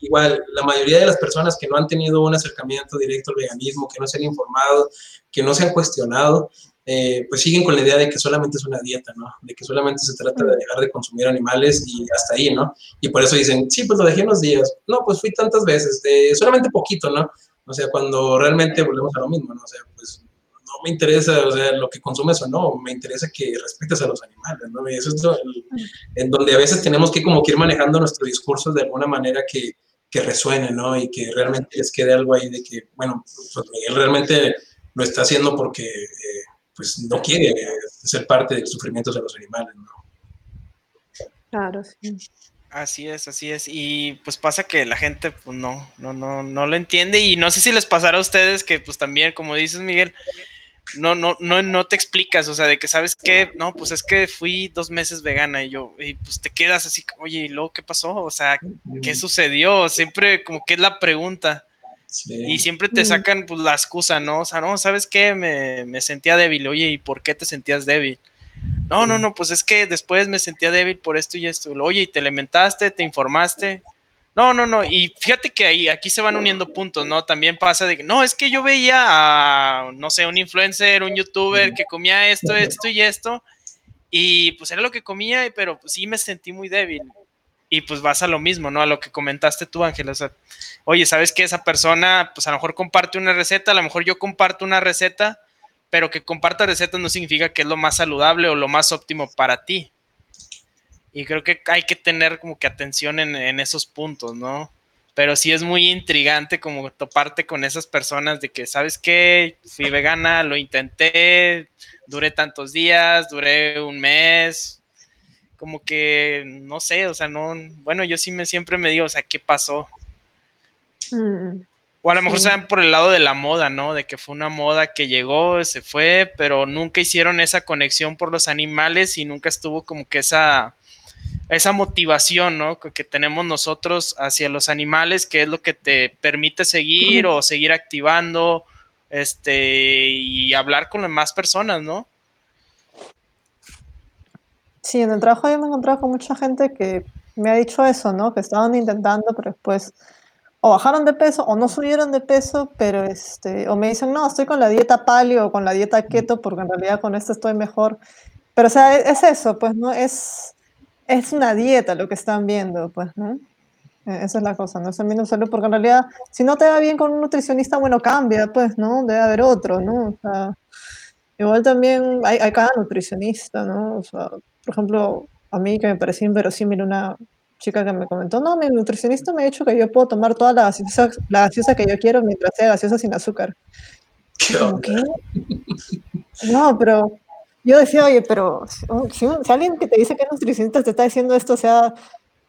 igual la mayoría de las personas que no han tenido un acercamiento directo al veganismo, que no se han informado, que no se han cuestionado, eh, pues siguen con la idea de que solamente es una dieta, ¿no? De que solamente se trata de dejar de consumir animales y hasta ahí, ¿no? Y por eso dicen, sí, pues lo dejé unos días. No, pues fui tantas veces, de, solamente poquito, ¿no? O sea, cuando realmente volvemos a lo mismo, ¿no? O sea, pues no me interesa, o sea, lo que consumes o no, me interesa que respetes a los animales, ¿no? Y eso es lo, en donde a veces tenemos que como que ir manejando nuestro discurso de alguna manera que, que resuene, ¿no? Y que realmente les quede algo ahí de que, bueno, pues Miguel realmente lo está haciendo porque eh, pues no quiere ser parte de los sufrimientos de los animales, ¿no? Claro, sí. Así es, así es. Y pues pasa que la gente pues no, no, no, no lo entiende. Y no sé si les pasará a ustedes que pues también, como dices Miguel, no, no, no, no te explicas, o sea, de que sabes que, no, pues es que fui dos meses vegana y yo, y pues te quedas así, oye, ¿y luego qué pasó? O sea, ¿qué sucedió? Siempre como que es la pregunta. Y siempre te sacan pues la excusa, ¿no? O sea, no, ¿sabes qué? Me, me sentía débil, oye, ¿y por qué te sentías débil? No, no, no, pues es que después me sentía débil por esto y esto. Oye, ¿y te alimentaste? ¿Te informaste? No, no, no. Y fíjate que ahí, aquí se van uniendo puntos, ¿no? También pasa de que, no, es que yo veía a, no sé, un influencer, un youtuber que comía esto, esto y esto, y pues era lo que comía, pero pues sí me sentí muy débil. Y pues vas a lo mismo, ¿no? A lo que comentaste tú, Ángel. O sea, oye, ¿sabes que esa persona, pues a lo mejor comparte una receta, a lo mejor yo comparto una receta, pero que comparta recetas no significa que es lo más saludable o lo más óptimo para ti. Y creo que hay que tener como que atención en, esos puntos, ¿no? Pero sí es muy intrigante como toparte con esas personas de que, ¿sabes qué? Fui vegana, lo intenté, duré tantos días, duré un mes, como que, no sé, o sea, no, bueno, yo sí me siempre me digo, o sea, ¿qué pasó? Mm. O a lo mejor saben por el lado de la moda, ¿no? De que fue una moda que llegó, se fue, pero nunca hicieron esa conexión por los animales y nunca estuvo como que esa, esa motivación, ¿no? Que, tenemos nosotros hacia los animales, que es lo que te permite seguir o seguir activando, este, y hablar con las más personas, ¿no? Sí, en el trabajo yo me he encontrado con mucha gente que me ha dicho eso, ¿no? Que estaban intentando, pero después o bajaron de peso o no subieron de peso, pero este, o me dicen, no, estoy con la dieta paleo o con la dieta keto porque en realidad con esto estoy mejor. Pero o sea, e-, es, eso, pues, ¿no? Es, es una dieta lo que están viendo, pues, ¿no? E-, esa es la cosa, no están viendo solo porque en realidad, si no te va bien con un nutricionista, bueno, cambia, pues, ¿no? Debe haber otro, ¿no? O sea, igual también hay, hay cada nutricionista, ¿no? O sea, por ejemplo, a mí que me parecía inverosímil una chica que me comentó, no, mi nutricionista me ha dicho que yo puedo tomar toda la gaseosa, la gaseosa que yo quiero mientras sea gaseosa sin azúcar. ¿Qué? No, pero yo decía, oye, pero si, alguien que te dice que es nutricionista te está diciendo esto, o sea,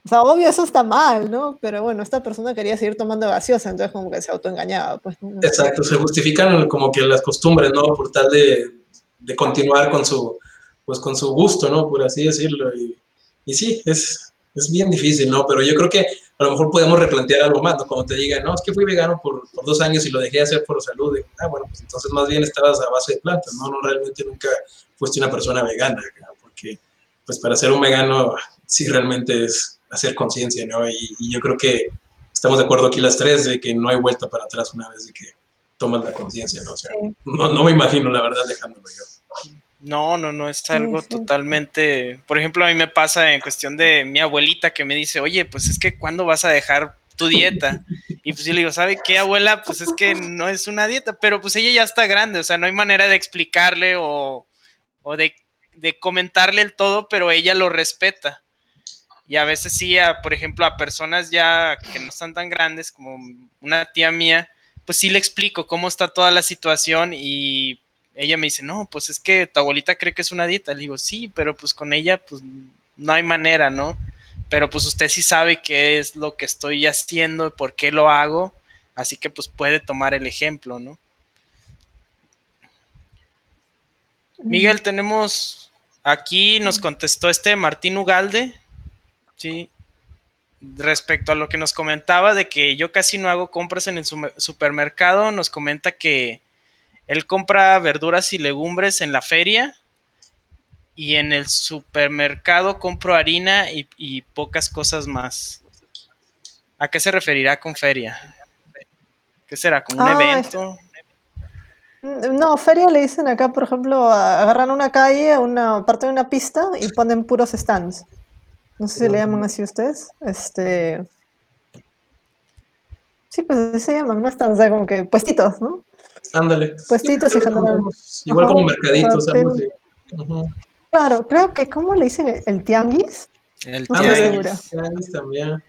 o sea, obvio eso está mal, ¿no? Pero bueno, esta persona quería seguir tomando gaseosa, entonces como que se autoengañaba, pues. Exacto, se justifican como que las costumbres, ¿no? Por tal de, de continuar con su, pues con su gusto, ¿no? Por así decirlo. Y, y sí, es, es bien difícil, ¿no? Pero yo creo que a lo mejor podemos replantear algo más, ¿no? Cuando te digan, no, es que fui vegano por, por dos años y lo dejé de hacer por salud. ah, bueno, pues entonces más bien estabas a base de plantas, ¿no? No realmente nunca fuiste una persona vegana, porque pues para ser un vegano sí realmente es hacer conciencia, ¿no? Y, y, yo creo que estamos de acuerdo aquí las tres de que no hay vuelta para atrás una vez de que tomas la conciencia, ¿no? O sea, no, no me imagino la verdad dejándolo yo. No, no, no, es algo totalmente, por ejemplo, a mí me pasa en cuestión de mi abuelita que me dice, oye, pues es que ¿cuándo vas a dejar tu dieta? Y pues yo le digo, ¿sabe qué, abuela? Pues es que no es una dieta, pero pues ella ya está grande, o sea, no hay manera de explicarle o, o de, de, comentarle el todo, pero ella lo respeta. Y a veces sí, por ejemplo, a personas ya que no están tan grandes como una tía mía, pues sí le explico cómo está toda la situación y ella me dice, no, pues es que tu abuelita cree que es una dieta. Le digo, sí, pero pues con ella, pues no hay manera, ¿no? Pero pues usted sí sabe qué es lo que estoy haciendo, por qué lo hago, así que pues puede tomar el ejemplo, ¿no? Miguel, tenemos aquí, nos contestó este Martín Ugalde, sí, respecto a lo que nos comentaba de que yo casi no hago compras en el supermercado, nos comenta que él compra verduras y legumbres en la feria y en el supermercado compro harina y, pocas cosas más. ¿A qué se referirá con feria? ¿Qué será? ¿Como un ah, evento? No, feria le dicen acá, por ejemplo, agarran una calle, una parte de una pista y ponen puros stands. No sé si le llaman así ustedes. Este. Sí, pues así se llaman, no stands, o sea, como que puestitos, ¿no? Ándale. Puestitos y general. Igual como mercaditos. Claro, creo que, ¿cómo le dicen? ¿El tianguis? El tianguis. tianguis también.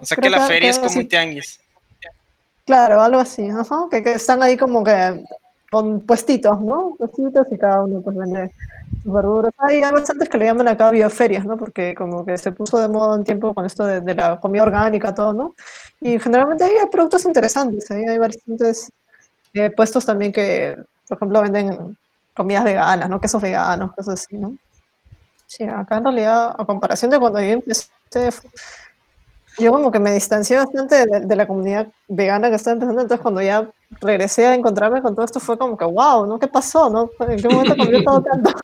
o sea que la feria es como un tianguis. Claro, algo así, que, que, están ahí como que con puestitos, ¿no? Puestitos y cada uno pues vende sus verduras. Hay bastantes que le llaman acá bioferias, ¿no? Porque como que se puso de moda un tiempo con esto de, de la comida orgánica, todo, ¿no? Y generalmente hay productos interesantes, ahí hay bastantes eh, puestos también que, por ejemplo, venden comidas veganas, ¿no? Quesos veganos, cosas así, ¿no? Sí, acá en realidad, a comparación de cuando yo empecé, yo como que me distancié bastante de, la comunidad vegana que estaba empezando, entonces cuando ya regresé a encontrarme con todo esto fue como que, wow, ¿no? ¿Qué pasó, no? ¿En qué momento cambió todo tanto?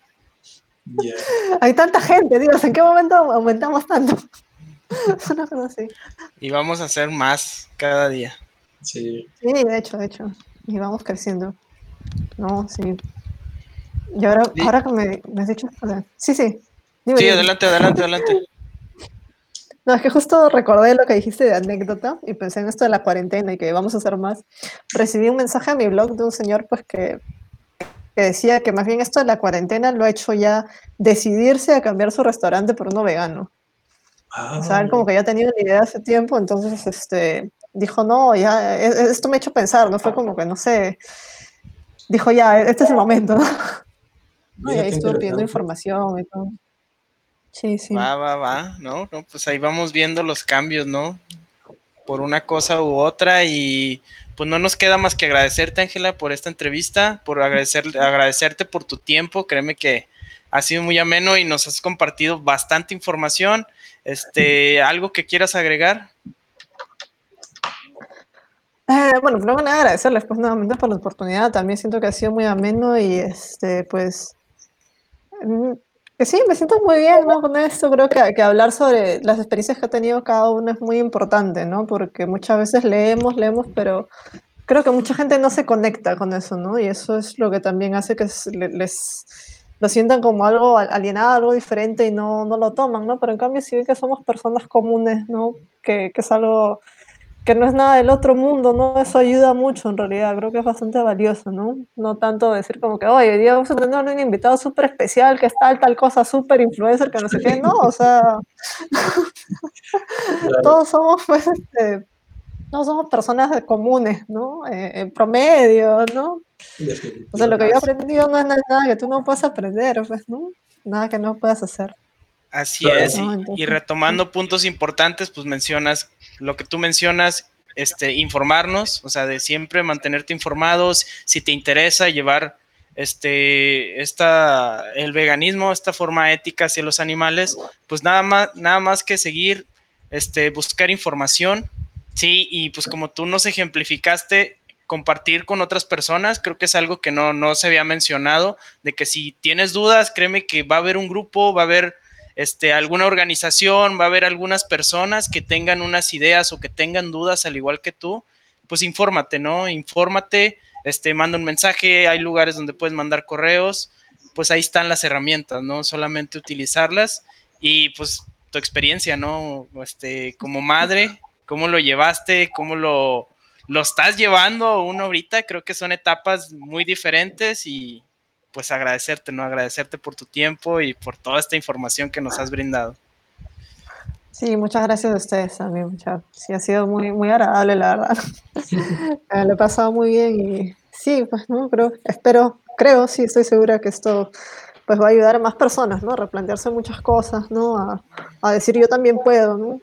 Hay tanta gente, digo, ¿en qué momento aumentamos tanto? Una cosa así. Y vamos a hacer más cada día. Sí. Sí, de hecho, de hecho y vamos creciendo. No, sí. Y ahora, ahora que me, me has dicho. sí, sí. sí, adelante, adelante, adelante. No, es que justo recordé lo que dijiste de anécdota y pensé en esto de la cuarentena y que vamos a hacer más. Recibí un mensaje a mi blog de un señor pues que, que decía que más bien esto de la cuarentena lo ha hecho ya decidirse a cambiar su restaurante por uno vegano. Ah. O sea, como que ya tenía una idea hace tiempo, entonces este, dijo, no, ya, e, e, esto me ha hecho pensar, ¿no? Fue como que, no sé, dijo, ya, este es el momento, ¿no? y ahí estuvo pidiendo información y todo. Sí, sí. Va, va, va, ¿no? no pues ahí vamos viendo los cambios, ¿no? por una cosa u otra y pues no nos queda más que agradecerte, Ángela, por esta entrevista, por agradecer, agradecerte por tu tiempo. Créeme que ha sido muy ameno y nos has compartido bastante información. Este, ¿algo que quieras agregar? Eh, bueno, primero nada agradecerles pues nuevamente por la oportunidad. También siento que ha sido muy ameno y este, pues mm, sí, me siento muy bien ¿no? con esto. Creo que, que, hablar sobre las experiencias que ha tenido cada uno es muy importante, ¿no? Porque muchas veces leemos, leemos, pero creo que mucha gente no se conecta con eso, ¿no? Y eso es lo que también hace que les lo sientan como algo alienado, algo diferente y no, no lo toman, ¿no? Pero en cambio, si ven que somos personas comunes, ¿no? Que, que es algo que no es nada del otro mundo, ¿no? Eso ayuda mucho en realidad, creo que es bastante valioso, ¿no? No tanto decir como que, oye, hoy día vamos a tener un invitado súper especial, que es tal, tal cosa, súper influencer, que no sé qué, no, o sea, todos somos, pues, este, no somos personas comunes, ¿no? Eh, en promedio, ¿no? O sea, lo que yo he aprendido no es nada que tú no puedas aprender, pues, ¿no? Nada que no puedas hacer. Así es, y, retomando puntos importantes, pues mencionas lo que tú mencionas, este, informarnos, o sea, de siempre mantenerte informados, si te interesa llevar este, esta, el veganismo, esta forma ética hacia los animales, pues nada más, nada más que seguir, este, buscar información, sí, y pues como tú nos ejemplificaste, compartir con otras personas, creo que es algo que no, no se había mencionado, de que si tienes dudas, créeme que va a haber un grupo, va a haber este, alguna organización, va a haber algunas personas que tengan unas ideas o que tengan dudas al igual que tú, pues infórmate, ¿no? Infórmate, este, manda un mensaje, hay lugares donde puedes mandar correos, pues ahí están las herramientas, ¿no? Solamente utilizarlas y pues tu experiencia, ¿no? Este, como madre, cómo lo llevaste, cómo lo, lo estás llevando uno ahorita, creo que son etapas muy diferentes y, pues agradecerte, ¿no? Agradecerte por tu tiempo y por toda esta información que nos has brindado. Sí, muchas gracias a ustedes también. Muchas, sí, ha sido muy, muy agradable, la verdad. Eh, le he pasado muy bien y sí, pues, ¿no? Creo, espero, creo, sí, estoy segura que esto pues va a ayudar a más personas, ¿no? A replantearse muchas cosas, ¿no? A, a decir yo también puedo, ¿no?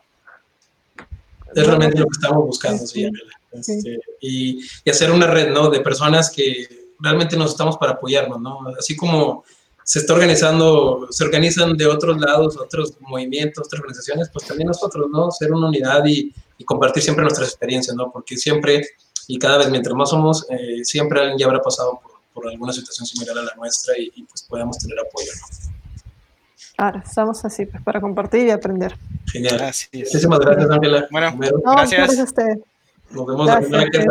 Es realmente lo que estamos buscando, sí, este, y, y hacer una red, ¿no? De personas que realmente nos estamos para apoyarnos, ¿no? Así como se está organizando, se organizan de otros lados, otros movimientos, otras organizaciones, pues también nosotros, ¿no? Ser una unidad y, compartir siempre nuestras experiencias, ¿no? Porque siempre y cada vez mientras más somos, eh, siempre alguien ya habrá pasado por, alguna situación similar a la nuestra y, pues podamos tener apoyo, ¿no? Ahora, estamos así, pues para compartir y aprender. Genial. Gracias. Muchísimas gracias, Ángela. Bueno, gracias. gracias a usted. Nos vemos la semana que.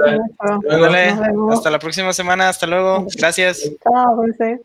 Hasta la próxima semana. Hasta luego. Gracias. Chao,